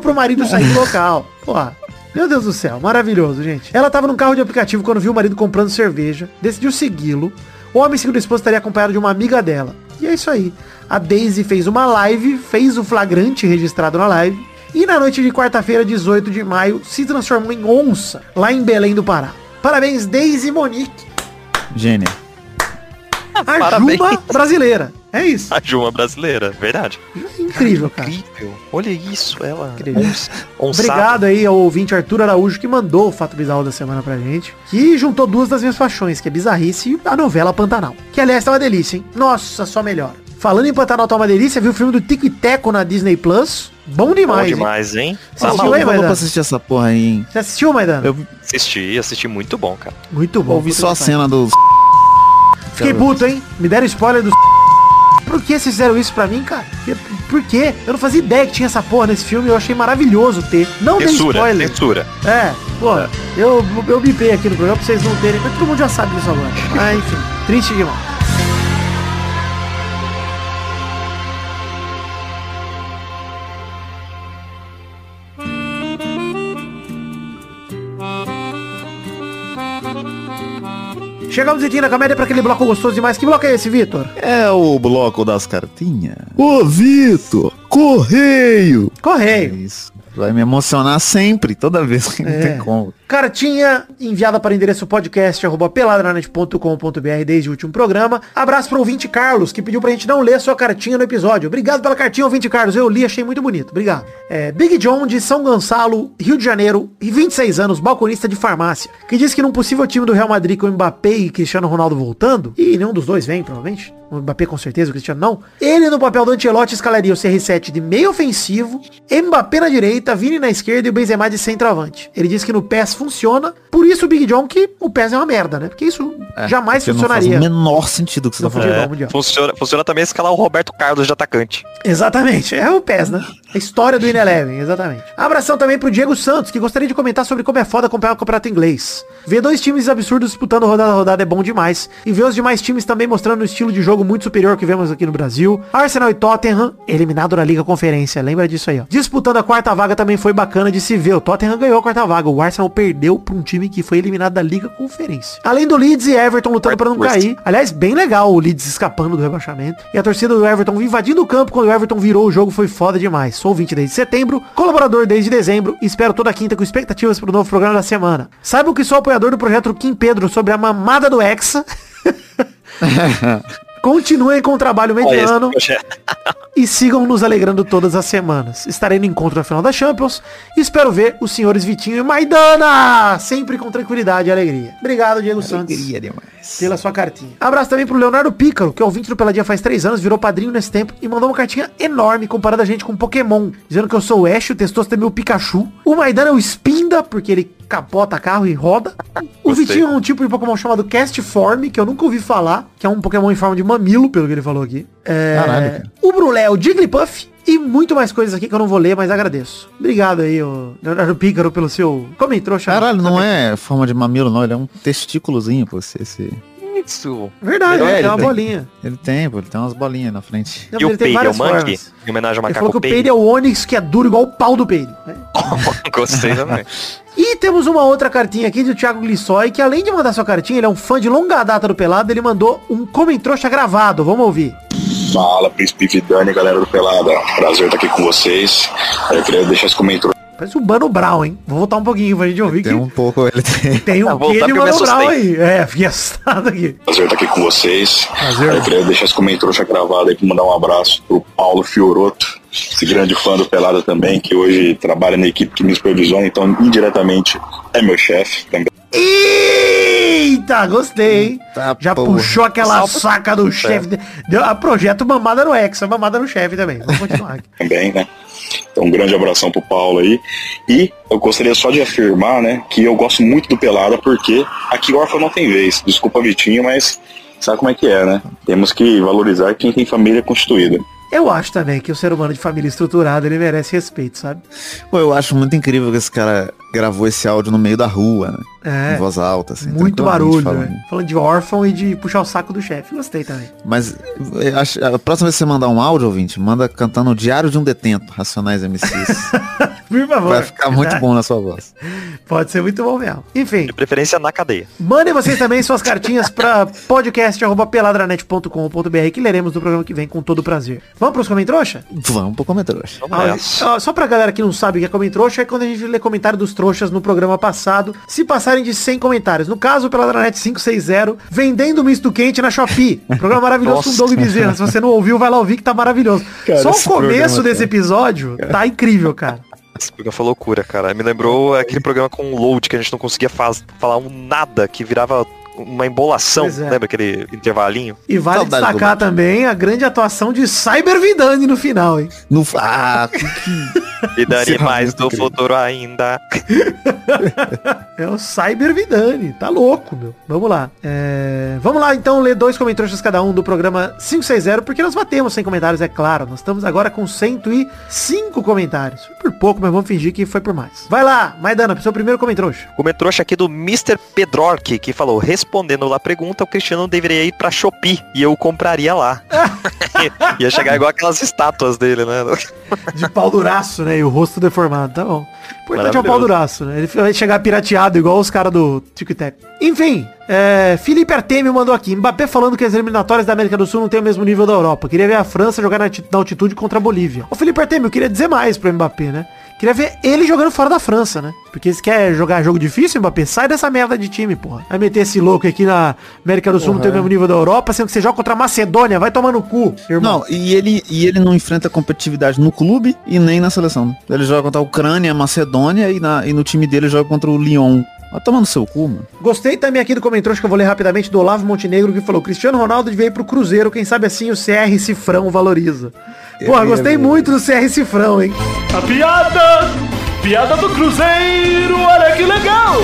pro marido sair do local. Porra. Meu Deus do céu, maravilhoso, gente. Ela tava num carro de aplicativo quando viu o marido comprando cerveja, decidiu segui-lo. O homem, segundo a esposa, estaria acompanhado de uma amiga dela. E é isso aí. A Daisy fez uma live, fez o flagrante registrado na live. E na noite de quarta-feira, 18 de maio, se transformou em onça, lá em Belém do Pará. Parabéns, Daisy Monique. Gênia. A Parabéns. Juba brasileira. É isso. A Juma brasileira, verdade. Incrível, cara. Incrível. Olha isso, ela. Incrível. Obrigado aí ao ouvinte Arthur Araújo que mandou o fato bizarro da semana pra gente. Que juntou duas das minhas paixões, que é bizarrice e a novela Pantanal. Que aliás tá uma delícia, hein? Nossa, só melhor. Falando em Pantanal tá uma delícia, viu o filme do Tico e Teco na Disney Plus? Bom Bom demais, hein? demais, hein? Você assistiu aí, Maidana? pra assistir essa porra aí, hein? Você assistiu, Maidana? Eu Assisti, assisti muito bom, cara. Muito bom. ouvi só a cena dos... Fiquei puto, hein? Me deram spoiler do... Por que vocês fizeram isso pra mim, cara? Por- quê? Eu não fazia ideia que tinha essa porra nesse filme. Eu achei maravilhoso ter. Não dei Censura, spoiler. censura. É, pô, eu, eu bipei aqui no programa pra vocês não terem, mas todo mundo já sabe disso agora. Mas enfim, triste demais. Chegamos Zitinho na comédia pra aquele bloco gostoso demais. Que bloco é esse, Vitor? É o bloco das cartinhas. Ô, Vitor! Correio! É Correio. isso. Vai me emocionar sempre, toda vez que não É. tem como. Cartinha enviada para o endereço podcast arroba peladranet.com.br desde o último programa. Abraço para o ouvinte Carlos, que pediu pra gente não ler sua cartinha no episódio. Obrigado pela cartinha, ouvinte Carlos. Eu li, achei muito bonito. Obrigado. É, Big John, de São Gonçalo, Rio de Janeiro, e 26 anos, balconista de farmácia, que diz que num possível time do Real Madrid com Mbappé e Cristiano Ronaldo voltando, e nenhum dos dois vem, provavelmente, o Mbappé com certeza, o Cristiano não, ele no papel do Ancelotti escalaria o CR7 de meio ofensivo, Mbappé na direita, Vini na esquerda e o Benzema de centroavante. Ele diz que no PES funciona, por isso o Big John que o PES é uma merda, né? Porque isso jamais Porque funcionaria. Não faz o menor sentido o que você tá falando. É, funciona, funciona também escalar o Roberto Carlos de atacante. Exatamente, é o PES, né? A história do Ineleven, exatamente. Abração também pro Diego Santos, que gostaria de comentar sobre como é foda acompanhar o campeonato inglês. Ver dois times absurdos disputando rodada a rodada é bom demais. E ver os demais times também mostrando um estilo de jogo muito superior que vemos aqui no Brasil. Arsenal e Tottenham, eliminado na Liga Conferência, lembra disso aí, ó. Disputando a quarta vaga também foi bacana de se ver. O Tottenham ganhou a quarta vaga, o Arsenal perdeu pra um time que foi eliminado da Liga Conferência. Além do Leeds e Everton lutando pra não cair. Aliás, bem legal o Leeds escapando do rebaixamento. E a torcida do Everton invadindo o campo quando o Everton virou o jogo foi foda demais. Sou ouvinte desde setembro, colaborador desde dezembro espero toda quinta com expectativas pro novo programa da semana. Saibam que sou apoiador do projeto Kim Pedro sobre a mamada do Hexa. Continuem com o trabalho mediano e sigam nos alegrando todas as semanas. Estarei no encontro na final da Champions e espero ver os senhores Vitinho e Maidana, sempre com tranquilidade e alegria. Obrigado, Diego Santos, Queria demais. pela sua cartinha. Abraço também pro Leonardo Pícaro, que é ouvinte do Peladinha faz três anos, virou padrinho nesse tempo e mandou uma cartinha enorme comparando a gente com Pokémon, dizendo que eu sou o Ash, o Testoso é meu Pikachu, o Maidana é o Porque ele capota carro e roda. O Gostei. Vitinho é um tipo de Pokémon chamado Castform, que eu nunca ouvi falar, que é um Pokémon em forma de mamilo, pelo que ele falou aqui. É, Caralho, cara. o Brulé é o Jigglypuff e muito mais coisas aqui que eu não vou ler, mas agradeço. Obrigado aí, o Leonardo Pícaro, pelo seu comentário. Caralho, não é forma de mamilo, não. Ele é um testículozinho, pô. Esse, Isso. Verdade, É, ele tem uma tem. bolinha. Ele tem, pô. Ele tem umas bolinhas na frente. Não, E ele o Peide é o Monkey? formas. Em homenagem ao Ele falou que macaco o Peide Peide. é o Onix, que é duro igual o pau do Peide. né? Gostei também. E temos uma outra cartinha aqui do Thiago Glissói, que além de mandar sua cartinha, ele é um fã de longa data do Pelado, ele mandou um comentrouxa gravado. Vamos ouvir. Fala, Príncipe Vidani, galera do Pelada. Prazer estar aqui com vocês. Eu queria deixar esse comentário. Parece o Mano Brown, hein? Vou voltar um pouquinho pra gente ouvir Tem que um pouco, ele tem. tem um Ah, voltar quê de Mano Brown aí. É, fiquei assustado aqui. Prazer estar aqui com vocês. Prazer. Eu queria deixar esse comentário gravado aí para mandar um abraço pro Paulo Fioroto, esse grande fã do Pelada também, que hoje trabalha na equipe que me supervisiona, então indiretamente é meu chefe também. Eita, gostei, hein? Tá, Já porra. puxou aquela Salva saca do chefe. de- Deu a projeto mamada no Hexa, mamada no chefe também. Vamos continuar aqui. também, né? Então, um grande abração pro Paulo aí. E eu gostaria só de afirmar, né, que eu gosto muito do Pelada porque aqui órfão não tem vez. Desculpa, Vitinho, mas sabe como é que é, né? Temos que valorizar quem tem família constituída. Eu acho também que o ser humano de família estruturada, ele merece respeito, sabe? Pô, eu acho muito incrível que esse cara gravou esse áudio no meio da rua, né? É. Em voz alta, assim. Muito barulho, falando. né? Falando de órfão e de puxar o saco do chefe. Gostei também. Mas eu acho- a próxima vez que você mandar um áudio, ouvinte, manda cantando o Diário de um Detento, Racionais MCs. Por favor. Vai ficar muito bom na sua voz. Pode ser muito bom mesmo. Enfim, De preferência na cadeia. mandem vocês também suas cartinhas pra podcast.peladranet.com.br que leremos no programa que vem com todo prazer. Vamos pros comentários? Vamos pro comentário. Vamos Ah, Só pra galera que não sabe o que é comentário, é quando a gente lê comentário dos trouxas no programa passado, se passarem de 100 comentários. No caso, pela Dranet 560, vendendo misto quente na Shopee. Programa maravilhoso com o Doug Bezerra. Se você não ouviu, vai lá ouvir que tá maravilhoso. Cara, Só o começo desse episódio tá incrível, cara. Esse programa foi loucura, cara. Me lembrou aquele programa com load que a gente não conseguia faz, falar um nada, que virava uma embolação. É. Lembra aquele intervalinho? E vale Saudade destacar também a grande atuação de Cyber Vidani no final, hein? No, ah, que, E daria Esse é mais do incrível. futuro ainda. É o Cyber Vidani. Tá louco, meu. Vamos lá. É, Vamos lá, então, ler dois comentários cada um do programa 560, porque nós batemos 100 comentários, é claro. Nós estamos agora com 105 comentários. Foi por pouco, mas vamos fingir que foi por mais. Vai lá, Maidana, pro seu primeiro comentário. Comentário aqui do Mr. Pedrork, que falou, respondendo lá a pergunta, o Cristiano deveria ir pra Shopee e eu compraria lá. Ia chegar igual aquelas estátuas dele, né? De pau duraço, né? E o rosto deformado, tá bom. O importante é o pau duraço, né? Ele vai chegar pirateado igual os caras do TikTok. Enfim, é, Felipe Artemio mandou aqui. Mbappé falando que as eliminatórias da América do Sul não tem o mesmo nível da Europa. Queria ver a França jogar na, altitude contra a Bolívia. Ô Felipe Artemio, eu queria dizer mais pro Mbappé, né? Queria ver ele jogando fora da França, né? Porque se quer jogar jogo difícil, Mbappé, sai dessa merda de time, porra. Vai meter esse louco aqui na América do Sul, não tem o mesmo nível da Europa, sendo que você joga contra a Macedônia, vai tomar no cu, irmão. Não, e ele, e ele não enfrenta competitividade no clube e nem na seleção. Ele joga contra a Ucrânia, a Macedônia e, na- e no time dele joga contra o Lyon. Vai tomando seu cu, mano. Gostei também aqui do comentário que eu vou ler rapidamente do Olavo Montenegro que falou Cristiano Ronaldo devia ir pro Cruzeiro, quem sabe assim o CR Cifrão valoriza. Porra, gostei muito do CR Cifrão, hein? A piada! Piada do Cruzeiro, olha que legal!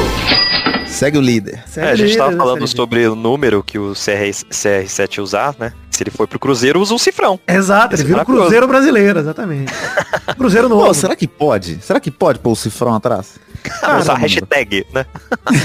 Segue o líder. É, a gente tava Série falando sobre o número que o CR, CR7 usar, né? Se ele for pro Cruzeiro, usa um cifrão. Exato, ele vira o. Cruzeiro brasileiro, exatamente. Cruzeiro novo. Pô, será que pode? Será que pode pôr o cifrão atrás? usar não. hashtag, né?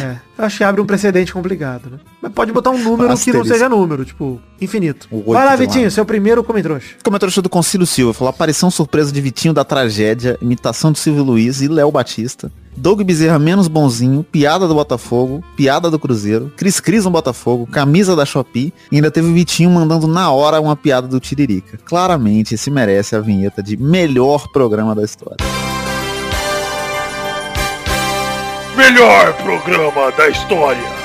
É, eu acho que abre um precedente complicado, né? Mas pode botar um número que não Asterisco. seja número, tipo, infinito. Vai lá, Vitinho, seu primeiro comentário. Comentário do Concílio Silva falou aparição surpresa de Vitinho da tragédia, imitação de Silvio Luiz e Léo Batista. Doug Bezerra menos bonzinho, piada do Botafogo, piada do Cruzeiro, Cris Cris no Botafogo, camisa da Shopee e ainda teve o Vitinho mandando na hora uma piada do Tiririca. Claramente esse merece a vinheta de melhor programa da história. Melhor programa da história!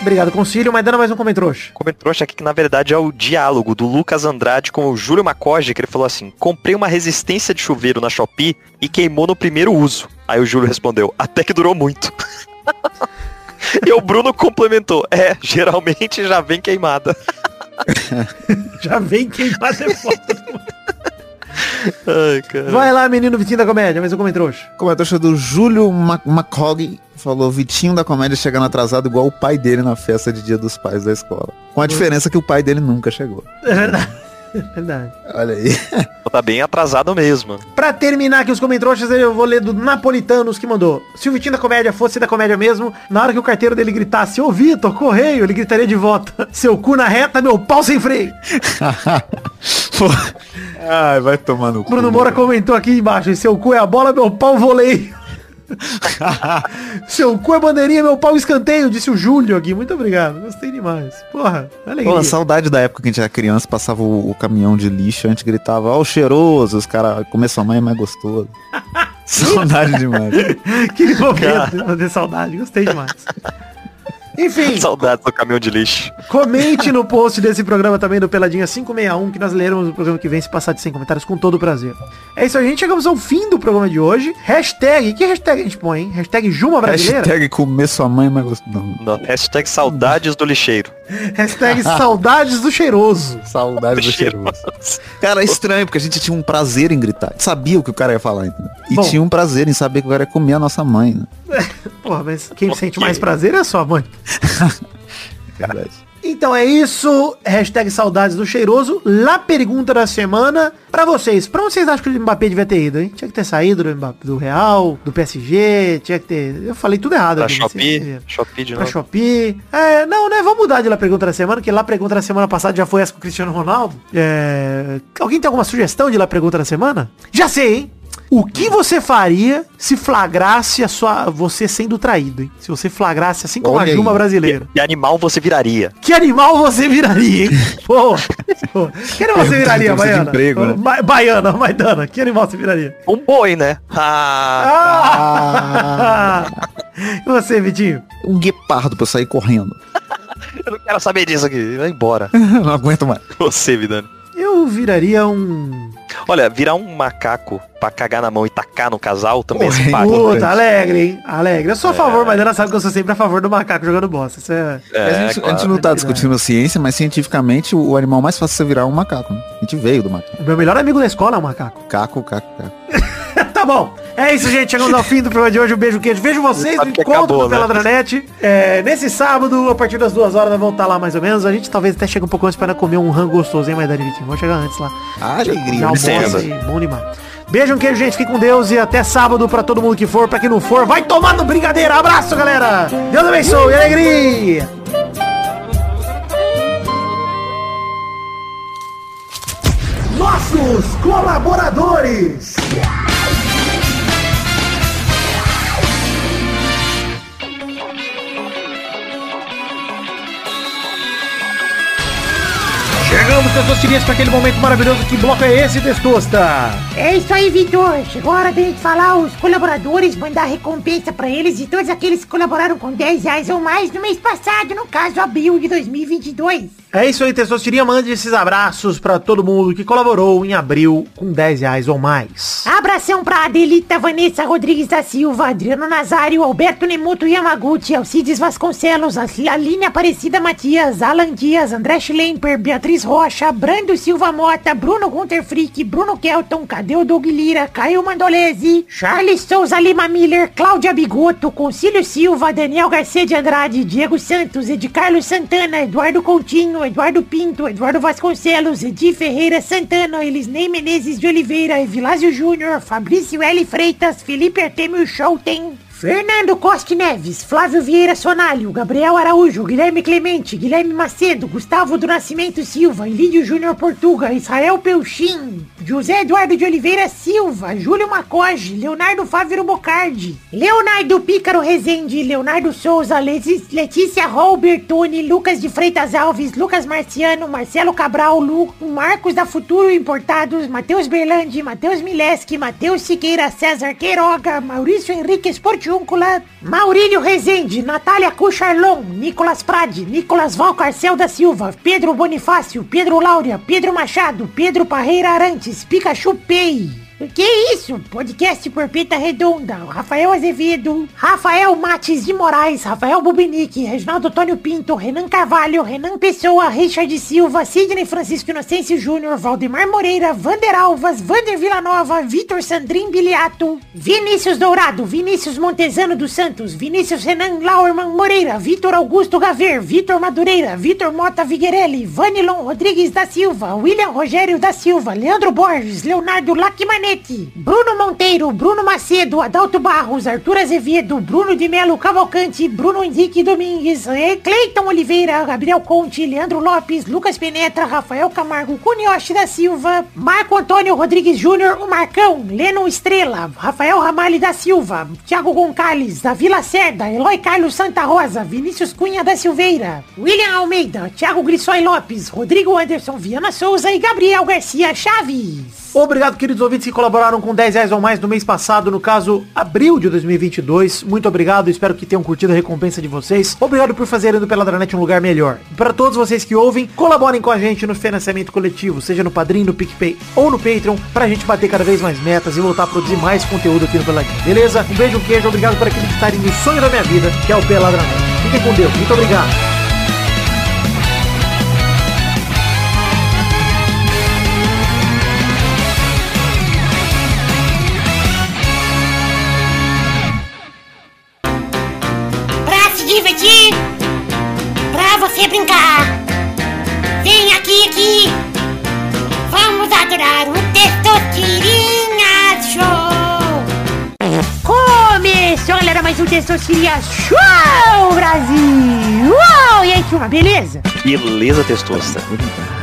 Obrigado, concílio, mas dando mais um comentrouxa. Comentrouxa aqui que na verdade é o diálogo do Lucas Andrade com o Júlio Macoge, que ele falou assim: comprei uma resistência de chuveiro na Shopee e queimou no primeiro uso. Aí o Júlio respondeu, até que durou muito. e o Bruno complementou, é, geralmente já vem queimada. Já vem queimada é foda. Ai, cara. Vai lá, menino Vitinho da Comédia, mais um comentrouxa. Comentário do Júlio Macog falou, Vitinho da comédia chegando atrasado igual o pai dele na festa de dia dos pais da escola. Com a diferença que o pai dele nunca chegou. É verdade. É verdade. Olha aí. Tá bem atrasado mesmo. Pra terminar aqui os comentários, eu vou ler do Napolitanos que mandou. Se o Vitinho da Comédia fosse da comédia mesmo, na hora que o carteiro dele gritasse, ô Vitor, correio, ele gritaria de volta. Seu cu na reta, meu pau sem freio. Ai, vai tomar no cu. Bruno Moura comentou aqui embaixo, seu cu é a bola, meu pau voleio. Seu cu é bandeirinha, meu pau escanteio, disse o Júlio aqui. Muito obrigado. Gostei demais. Porra, alegria. Pô, saudade da época que a gente era criança, passava o, o caminhão de lixo, a gente gritava, ó o cheiroso, os caras, comer sua mãe é mais gostoso. saudade demais. Aquele momento, tenho saudade. Gostei demais. Enfim, Saudades do caminhão de lixo. comente no post desse programa também do Peladinha 561, que nós leremos o programa que vem se passar de 100 comentários com todo prazer. É isso aí, gente. Chegamos ao fim do programa de hoje. Hashtag, que hashtag a gente põe, hein? Hashtag Juma Brasileira? Hashtag comer sua mãe mais gostoso. Não. Hashtag saudades do lixeiro. Hashtag saudades do cheiroso. Saudade do cheiroso. Cara, é estranho, porque a gente tinha um prazer em gritar. Sabia o que o cara ia falar, entendeu? E Bom. tinha um prazer em saber que o cara ia comer a nossa mãe, né? Porra, mas quem sente mais prazer é a sua mãe. Verdade. Então é isso. Hashtag saudades do cheiroso. Lá pergunta da semana pra vocês. Pra onde vocês acham que o Mbappé devia ter ido, hein? Tinha que ter saído do, Mbappé, do Real, do PSG, tinha que ter... Eu falei tudo errado Pra Shopee. Shopee de Pra novo. Shopee. É, não, né? Vamos mudar de lá pergunta da semana, que lá pergunta da semana passada já foi essa com o Cristiano Ronaldo. É... Alguém tem alguma sugestão de lá pergunta da semana? Já sei, hein? O que você faria se flagrasse a sua, você sendo traído, hein? Se você flagrasse assim como Olha a Juma aí. brasileira. Que animal você viraria? Que animal você viraria, hein? Pô, pô. Que animal você viraria, Baiana? emprego, né? Ba- Baiana, Maidana, que animal você viraria? Um boi, né? Ah, Ah! e você, Vitinho? Um guepardo pra eu sair correndo. eu não quero saber disso aqui. Vai embora. Não aguento mais. Você, Vidano. Eu viraria um... Olha, virar um macaco pra cagar na mão e tacar no casal também é Porra, simpático. hein? Puta, alegre, hein? Alegre. Eu sou a favor, mas ela sabe que eu sou sempre a favor do macaco jogando bosta. Isso é... É, a, gente, a claro. gente não tá discutindo ciência, mas cientificamente o, animal mais fácil de você virar é um macaco. Né? A gente veio do macaco. O meu melhor amigo da escola é um macaco. Caco, caco, caco. tá bom. É isso, gente. Chegamos ao fim do programa de hoje. Um beijo, queijo. Vejo vocês no encontro acabou, do né? Peladranet. É, nesse sábado, a partir das duas horas, nós vamos estar lá mais ou menos. A gente talvez até chegue um pouco antes para comer um rango gostoso, hein, Maidana e Vitinho? Vamos chegar antes lá. Alegria. Almoça licença. e bom demais. Beijo, um queijo, gente. Fique com Deus e até sábado pra todo mundo que for. Pra quem não for, vai tomando brincadeira. Abraço, galera. Deus abençoe. Alegria. Nossos colaboradores. Chegamos, Testosterinhas, para aquele momento maravilhoso. Que bloco é esse, Testosta? É isso aí, Vitor. Chegou a hora gente falar os colaboradores, mandar recompensa pra eles e todos aqueles que colaboraram com 10 reais ou mais no mês passado, no caso, abril de 2022. É isso aí, Testosterinha. Mande esses abraços pra todo mundo que colaborou em abril com 10 reais ou mais. Abração pra Adelita Vanessa Rodrigues da Silva, Adriano Nazário, Alberto Nemoto Yamaguchi, Alcides Vasconcelos, Aline Aparecida Matias, Alan Dias, André Schlemper, Beatriz Rocha, Brando Silva Mota, Bruno Gunter Frick, Bruno Kelton, Cadê o Doug Lira, Caio Mandolese, Charles Souza Lima Miller, Cláudia Bigoto, Concílio Silva, Daniel Garcia de Andrade, Diego Santos, Ed Carlos Santana, Eduardo Coutinho, Eduardo Pinto, Eduardo Vasconcelos, Edi Ferreira Santana, Elisnei Menezes de Oliveira, Evilásio Júnior, Fabrício L. Freitas, Felipe Artemio Schouten, Fernando Costa Neves, Flávio Vieira Sonalho, Gabriel Araújo, Guilherme Clemente, Guilherme Macedo, Gustavo do Nascimento Silva, Elídio Júnior Portuga, Israel Peuchim, José Eduardo de Oliveira Silva, Júlio Macoge, Leonardo Fávero Bocardi, Leonardo Pícaro Rezende, Leonardo Souza, Letícia Robertoni, Lucas de Freitas Alves, Lucas Marciano, Marcelo Cabral, Lu, Marcos da Futuro Importados, Matheus Berlandi, Matheus Mileski, Matheus Siqueira, César Queiroga, Maurício Henrique Esportiúncula, Maurílio Rezende, Natália Cucharlon, Nicolas Prade, Nicolas Valcarcel da Silva, Pedro Bonifácio, Pedro Laura, Pedro Machado, Pedro Parreira Arantes, Pikachu Pay. Que isso? Podcast Porpeta Redonda, Rafael Azevedo, Rafael Mates de Moraes, Rafael Bubinique, Reginaldo Antônio Pinto, Renan Carvalho, Renan Pessoa, Richard Silva, Sidney Francisco Inocêncio Júnior, Valdemar Moreira, Vander Alvas, Vander Villanova, Vitor Sandrin Biliato, Vinícius Dourado, Vinícius Montezano dos Santos, Vinícius Renan Lauerman Moreira, Vitor Augusto Gaver, Vitor Madureira, Vitor Mota Viguerelli, Vanilon Rodrigues da Silva, William Rogério da Silva, Leandro Borges, Leonardo Lacmanetti, Bruno Monteiro, Bruno Macedo, Adalto Barros, Arthur Azevedo, Bruno de Melo Cavalcante, Bruno Henrique Domingues, eh, Cleiton Oliveira, Gabriel Conte, Leandro Lopes, Lucas Penetra, Rafael Camargo, Cunioche da Silva, Marco Antônio Rodrigues Júnior, o Marcão, Leno Estrela, Rafael Ramalho da Silva, Thiago Gonçalves, da Vila Cerda, Eloy Carlos Santa Rosa, Vinícius Cunha da Silveira, William Almeida, Thiago Grissói Lopes, Rodrigo Anderson Viana Souza e Gabriel Garcia Chaves. Obrigado, queridos ouvintes que colaboraram com 10 reais ou mais no mês passado, no caso, abril de 2022. Muito obrigado, espero que tenham curtido a recompensa de vocês. Obrigado por fazerem do Peladranet um lugar melhor. Para todos vocês que ouvem, colaborem com a gente no financiamento coletivo, seja no Padrim, no PicPay ou no Patreon, pra gente bater cada vez mais metas e voltar a produzir mais conteúdo aqui no Peladinho. Beleza? Um beijo, um queijo, obrigado por acreditarem no sonho da minha vida, que é o Peladranet. Fiquem com Deus, muito obrigado. Você brincar. Vem aqui, aqui. Vamos adorar o Testosterinha Show. Começou, galera, mais um Testosterinha Show, Brasil. Uou, e aí, turma, beleza? Beleza, Testosta.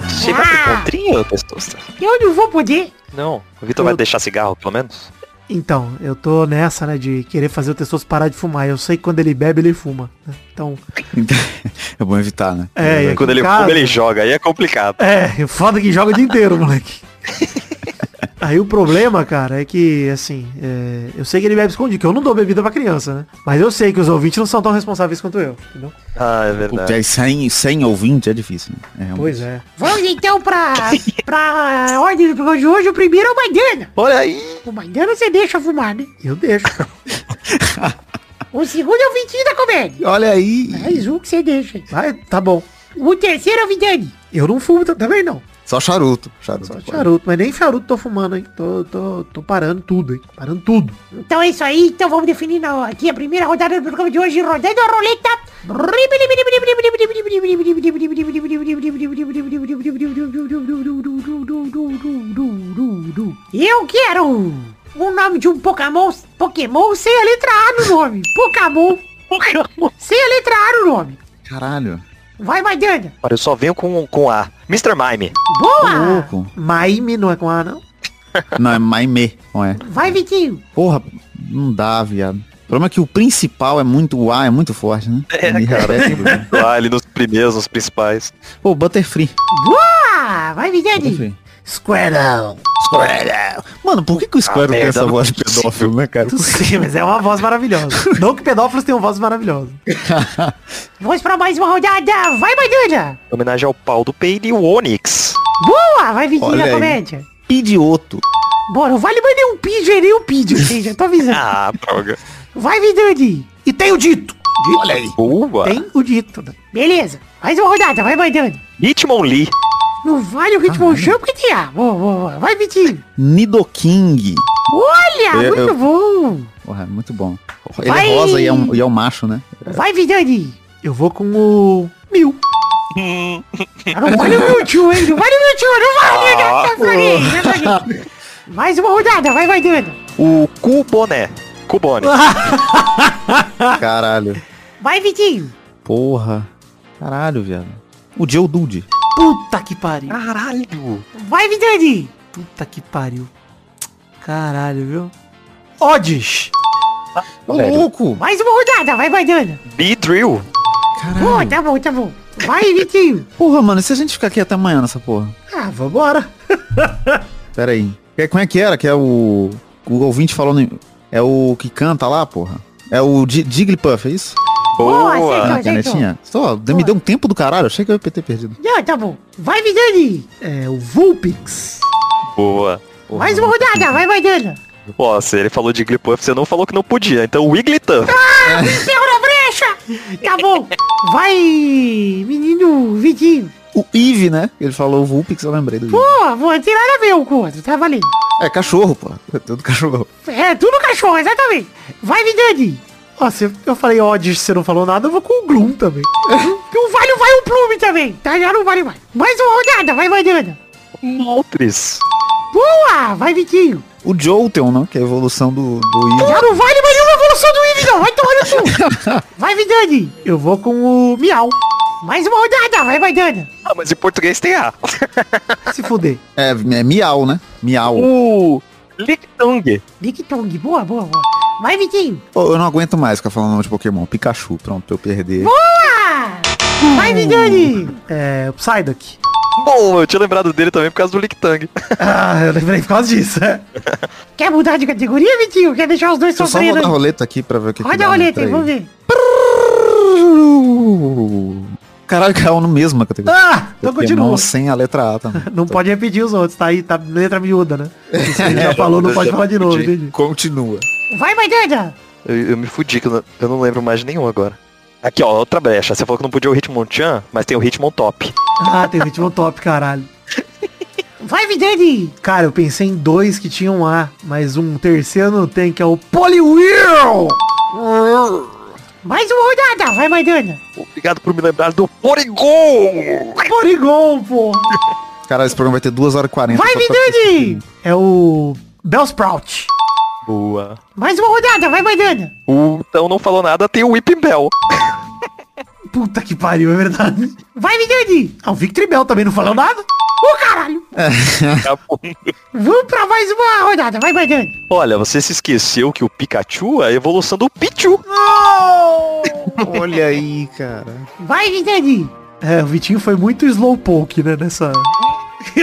Você vai ter Ah. contrinho, Testosta? Eu não vou poder. Não. O Vitor vai deixar cigarro, pelo menos? Então, eu tô nessa, né, de querer fazer o Testoso parar de fumar. Eu sei que quando ele bebe, ele fuma. né? Então, é bom evitar, né? é, e aqui Quando ele casa- fuma, ele joga. Aí é complicado. É, foda que joga o dia inteiro, moleque. Aí o problema, cara, é que, assim, é, eu sei que ele bebe escondido, que eu não dou bebida pra criança, né? Mas eu sei que os ouvintes não são tão responsáveis quanto eu, entendeu? Ah, é Puta, verdade. aí sem, sem ouvinte é difícil, né? É. Pois é. Vamos então pra, pra ordem do programa de hoje. O primeiro é o Maidana. Olha aí. O Maidana você deixa fumar, né? Eu deixo. O segundo é o Vitinho da Comédia. Olha aí. Mais um que você deixa. Vai, tá bom. O terceiro é o Vidani. Eu não fumo também, não. Só charuto. Charuto. Só pode. charuto, mas nem charuto tô fumando, hein? Tô, tô, tô parando tudo, hein? Parando tudo. Então é isso aí. Então vamos definir na- aqui a primeira rodada do programa de hoje. Rodando a roleta. Eu quero o nome de um Pokémon, Pokémon sem a letra A no nome. Pokémon. Pokémon. Sem a letra A no nome. Caralho. Vai, Maidana. Olha, eu só venho com, com A. Mr. Mime. Boa. Louco. Maime não é com A, não? Não, é Maime, não é? Vai, Vitinho. Porra, não dá, viado. O problema é que o principal é muito, o A é muito forte, né? É, repete, Bruno. Lá ali nos primeiros, nos principais. Pô, Butterfree. Boa. Vai, Vidani. Squirtle. Squirtle. Mano, por que, que o Squirtle tem essa voz de pedófilo, né, cara? Sei, mas é uma voz maravilhosa. não que pedófilos tenham vozes maravilhosas. Vamos pra mais uma rodada. Vai, Maidana. Em homenagem ao pau do peito e o Onix. Boa. Vai, aí. Comédia. Idioto. Bora, vale mais nem um pídio, nem um pídio, seja, tô avisando. Ah, droga. Vai, Vidani. E tem o dito. Olha aí. Boa. Tem o dito. Beleza. Mais uma rodada, vai, Maidana. Hitmonlee. Não vale o ritmo chão porque tem A. Boa, boa, boa. Vai, Vitinho. Nidoking. Olha, Eu- muito eu- bom. Porra, muito bom. Ele Vai. é rosa e é, um, e é um macho, né? Vai, Vidani. Eu vou com o Mil. Ah, Não vale o Mewtwo, hein? Não vale o Mewtwo, não vale. Ah, não vale, não vale. Mais uma rodada, vai, Maidana. O Cuboné. Cubone. Caralho. Vai, Vitinho. Porra. Caralho, viado. O Geodude. Puta que pariu. Caralho. Vai, Vidani. Puta que pariu. Caralho, viu? Odds. Velho. louco! Mais uma rodada, vai, Badana. Be Drill. Pô, Caralho. tá bom, tá bom. Vai, Vitinho. Porra, mano, e se a gente ficar aqui até amanhã nessa porra? Ah, vambora. Pera aí. Que- Como é que era? Que é o... O ouvinte falou... no- É o que canta lá, porra? É o Jigglypuff, é isso? Boa, Boa. Ah, canetinha? Só, me deu um tempo do caralho. Achei que eu ia ter perdido. Não, tá bom. Vai, Vidani. É o Vulpix. Boa. Porra, Mais uma rodada, vai, Badana. Nossa, ele falou de Jigglypuff, você não falou que não podia. Então Wigglytuff. Ferro na brecha. Tá bom. Vai, menino Vitinho. O Eve, né? Ele falou o Vulpix, eu lembrei do Eve. Pô, vou ter nada a ver um com o outro, tá valendo. É cachorro, pô. É tudo cachorro. É, tudo cachorro, exatamente. Vai, Vidani. Ó, se eu falei odds, você não falou nada, eu vou com o Gloom também. Que o vale vai um plume também, tá? Já não vale mais. Mais uma rodada, vai, Badana. Moltres. Boa, vai, Vitinho. O Jolteon, né? Que é a evolução do, do Eve. Já não vale mais uma evolução do Eve, não. Vai tomar no cu. Vai, Vidani. Eu vou com o Miau. Mais uma rodada, vai, Badana. Ah, mas em português tem A. Se fuder. É, é Miau, né? Miau. O Lictung. Big Tongue, boa, boa, boa. Vai, Vitinho. Pô, eu não aguento mais ficar falando nome de Pokémon. Pikachu, pronto, pra eu perder. Boa. Vai, Vidani. É o Psyduck. Bom, eu tinha lembrado dele também por causa do Lictung. Ah, eu lembrei por causa disso, é. Quer mudar de categoria, Vitinho? Quer deixar os dois Deixa eu só sofrendo? rodar a roleta aqui pra ver o que que Roda dá, a né? roleta vamos ver. Caralho, caiu no mesmo categoria. Ah, então Pokémon continua. sem a letra A também. Não pode repetir os outros, tá aí, tá letra miúda, né? Se ele já falou, não pode falar de novo, Entendi. Continua. Vai, Badana. Eu, eu me fudi, que eu não, eu não lembro mais de nenhum agora. Aqui, ó, outra brecha. Você falou que não podia o Hitmonchan, mas tem o Hitmontop. Ah, tem ritmo top, caralho. Vai, Vidani. Cara, eu pensei em dois que tinham A, mas um terceiro não tem, que é o Poliwhirl! Mais uma rodada, vai, Badana. Obrigado por me lembrar do Porygon! Porygon, pô! Caralho, esse programa vai ter 2 horas e 40. Vai, Vidani. É o Bellsprout. Boa. Mais uma rodada, vai, Badana. O então não falou nada, tem o Whipping Bell. Puta que pariu, é verdade. Vai, Vidani. Ah, o Victreebel também não falou nada? Ô, caralho. Vamos pra mais uma rodada, vai, Badana. Olha, você se esqueceu que o Pikachu é a evolução do Pichu. Olha aí, cara. Vai, Vidani. É, o Vitinho foi muito slowpoke, né, nessa...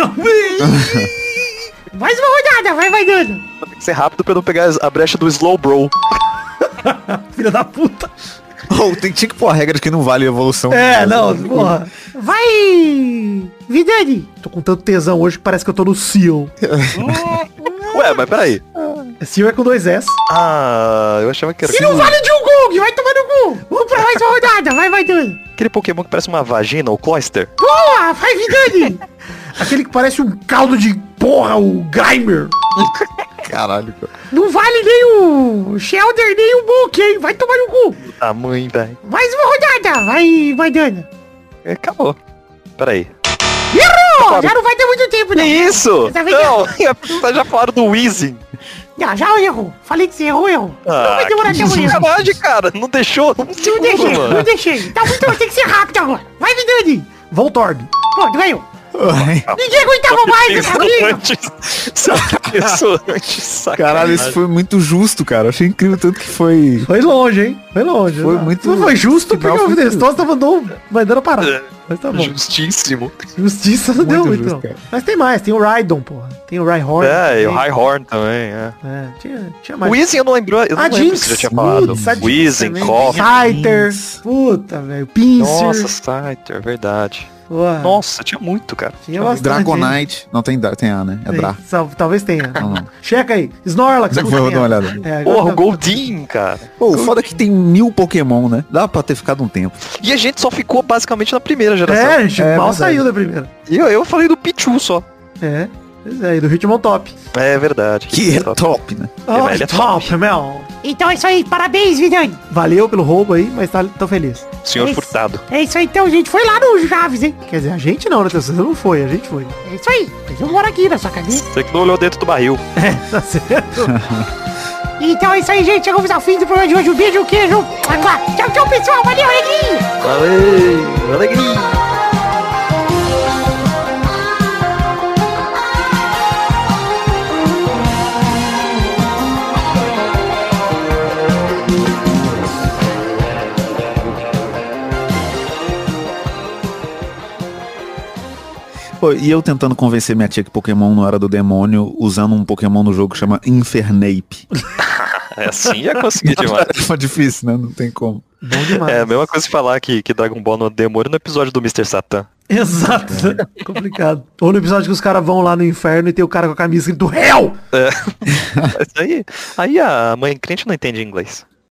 Mais uma rodada, vai, Badana. Tem que ser rápido pra não pegar a brecha do Slow Bro. Filha da puta. Oh, tem, tinha que pôr a regra de que não vale a evolução. É, não, porra. Vai, Vidani. Tô com tanto tesão hoje que parece que eu tô no Seal. Ué, mas peraí. Seal é com dois S. Ah, eu achava que era Se não vale de um Gong, vai tomar no cu. Vamos pra mais uma rodada, vai, Badana. aquele Pokémon que parece uma vagina, o Cloyster. Boa, vai, Vidani. Aquele que parece um caldo de porra, o Grimer. Caralho, cara. Não vale nem o Shelder, nem o Book, hein? Vai tomar no cu. Ah, mãe, velho. Mais uma rodada, vai, Badana. É, Acabou. Peraí. Errou! Já não vai ter muito tempo, Que não. isso? Tá? Não, já falaram do Weezing. Já, já errou. Falei que você errou, errou. não vai demorar até amanhã. sacanagem, cara. Não deixou. Não, Não deixei, não deixei. Tá muito, tem que ser rápido agora. Vai, Vidani. Voltorb. Pô, ganhou. Ninguém aguentava mais essa briga. Caralho, isso foi muito justo, cara. Achei incrível tanto que foi. Foi longe, hein? Foi longe. Foi Não, muito- Não foi justo porque o tava dando, vai dando a parada. Mas tá bom. Justíssimo. Justiça não Muito deu muito, justo, cara. Mas tem mais, tem o Rhydon, porra. Tem o Rhyhorn. É, e o tem- High Horn também, é. É, tinha, tinha O mais. Weezing eu não lembro, eu não A lembro Jinx. se já tinha falado. Weezing, também. Coff. Scyther. Puta, velho. Pinsir. Nossa, Scyther, verdade. Nossa, tinha muito, cara. tinha bastante. hein? Dragonite. Não tem, tem A, né? É Dra. Talvez tenha. Não, não. Checa aí. Snorlax. Vou dar uma olhada. É, Porra, tá- o Goldin, cara. Pô, o foda é que tem mil Pokémon, né? Dá pra ter ficado um tempo. E a gente só ficou basicamente na primeira geração. É, a gente É mal verdade. saiu da primeira. E eu, eu falei do Pichu só. É. Pois é, e do Ritmo top. É verdade. Que é top, né? Oh, é top, meu. Então é isso aí. Parabéns, Vidani. Valeu pelo roubo aí, mas tá, tô feliz. Senhor Esse- Furtado. É isso aí, então, gente. Foi lá no Chaves, hein? Quer dizer, a gente não, né, Você não foi, a gente foi. É isso aí. Mas eu moro aqui na sua cadeira. Você que não olhou dentro do barril. Tá certo? Então é isso aí, gente. Chegamos ao fim do programa de hoje. Um beijo, um queijo. Tchau, tchau, pessoal. Valeu, Alegria. Valeu, alegria. Pô, e eu tentando convencer minha tia que Pokémon não era do demônio, usando um Pokémon no jogo que chama Infernape. É assim já consegui demais. Foi difícil, né? Não tem como. Bom demais. É a mesma coisa que falar que, que Dragon Ball não é demônio no episódio do Mr. Satan. Exato. Complicado. Ou no episódio que os caras vão lá no inferno e tem o cara com a camisa escrito Hell! Mas aí, aí a mãe crente não entende inglês.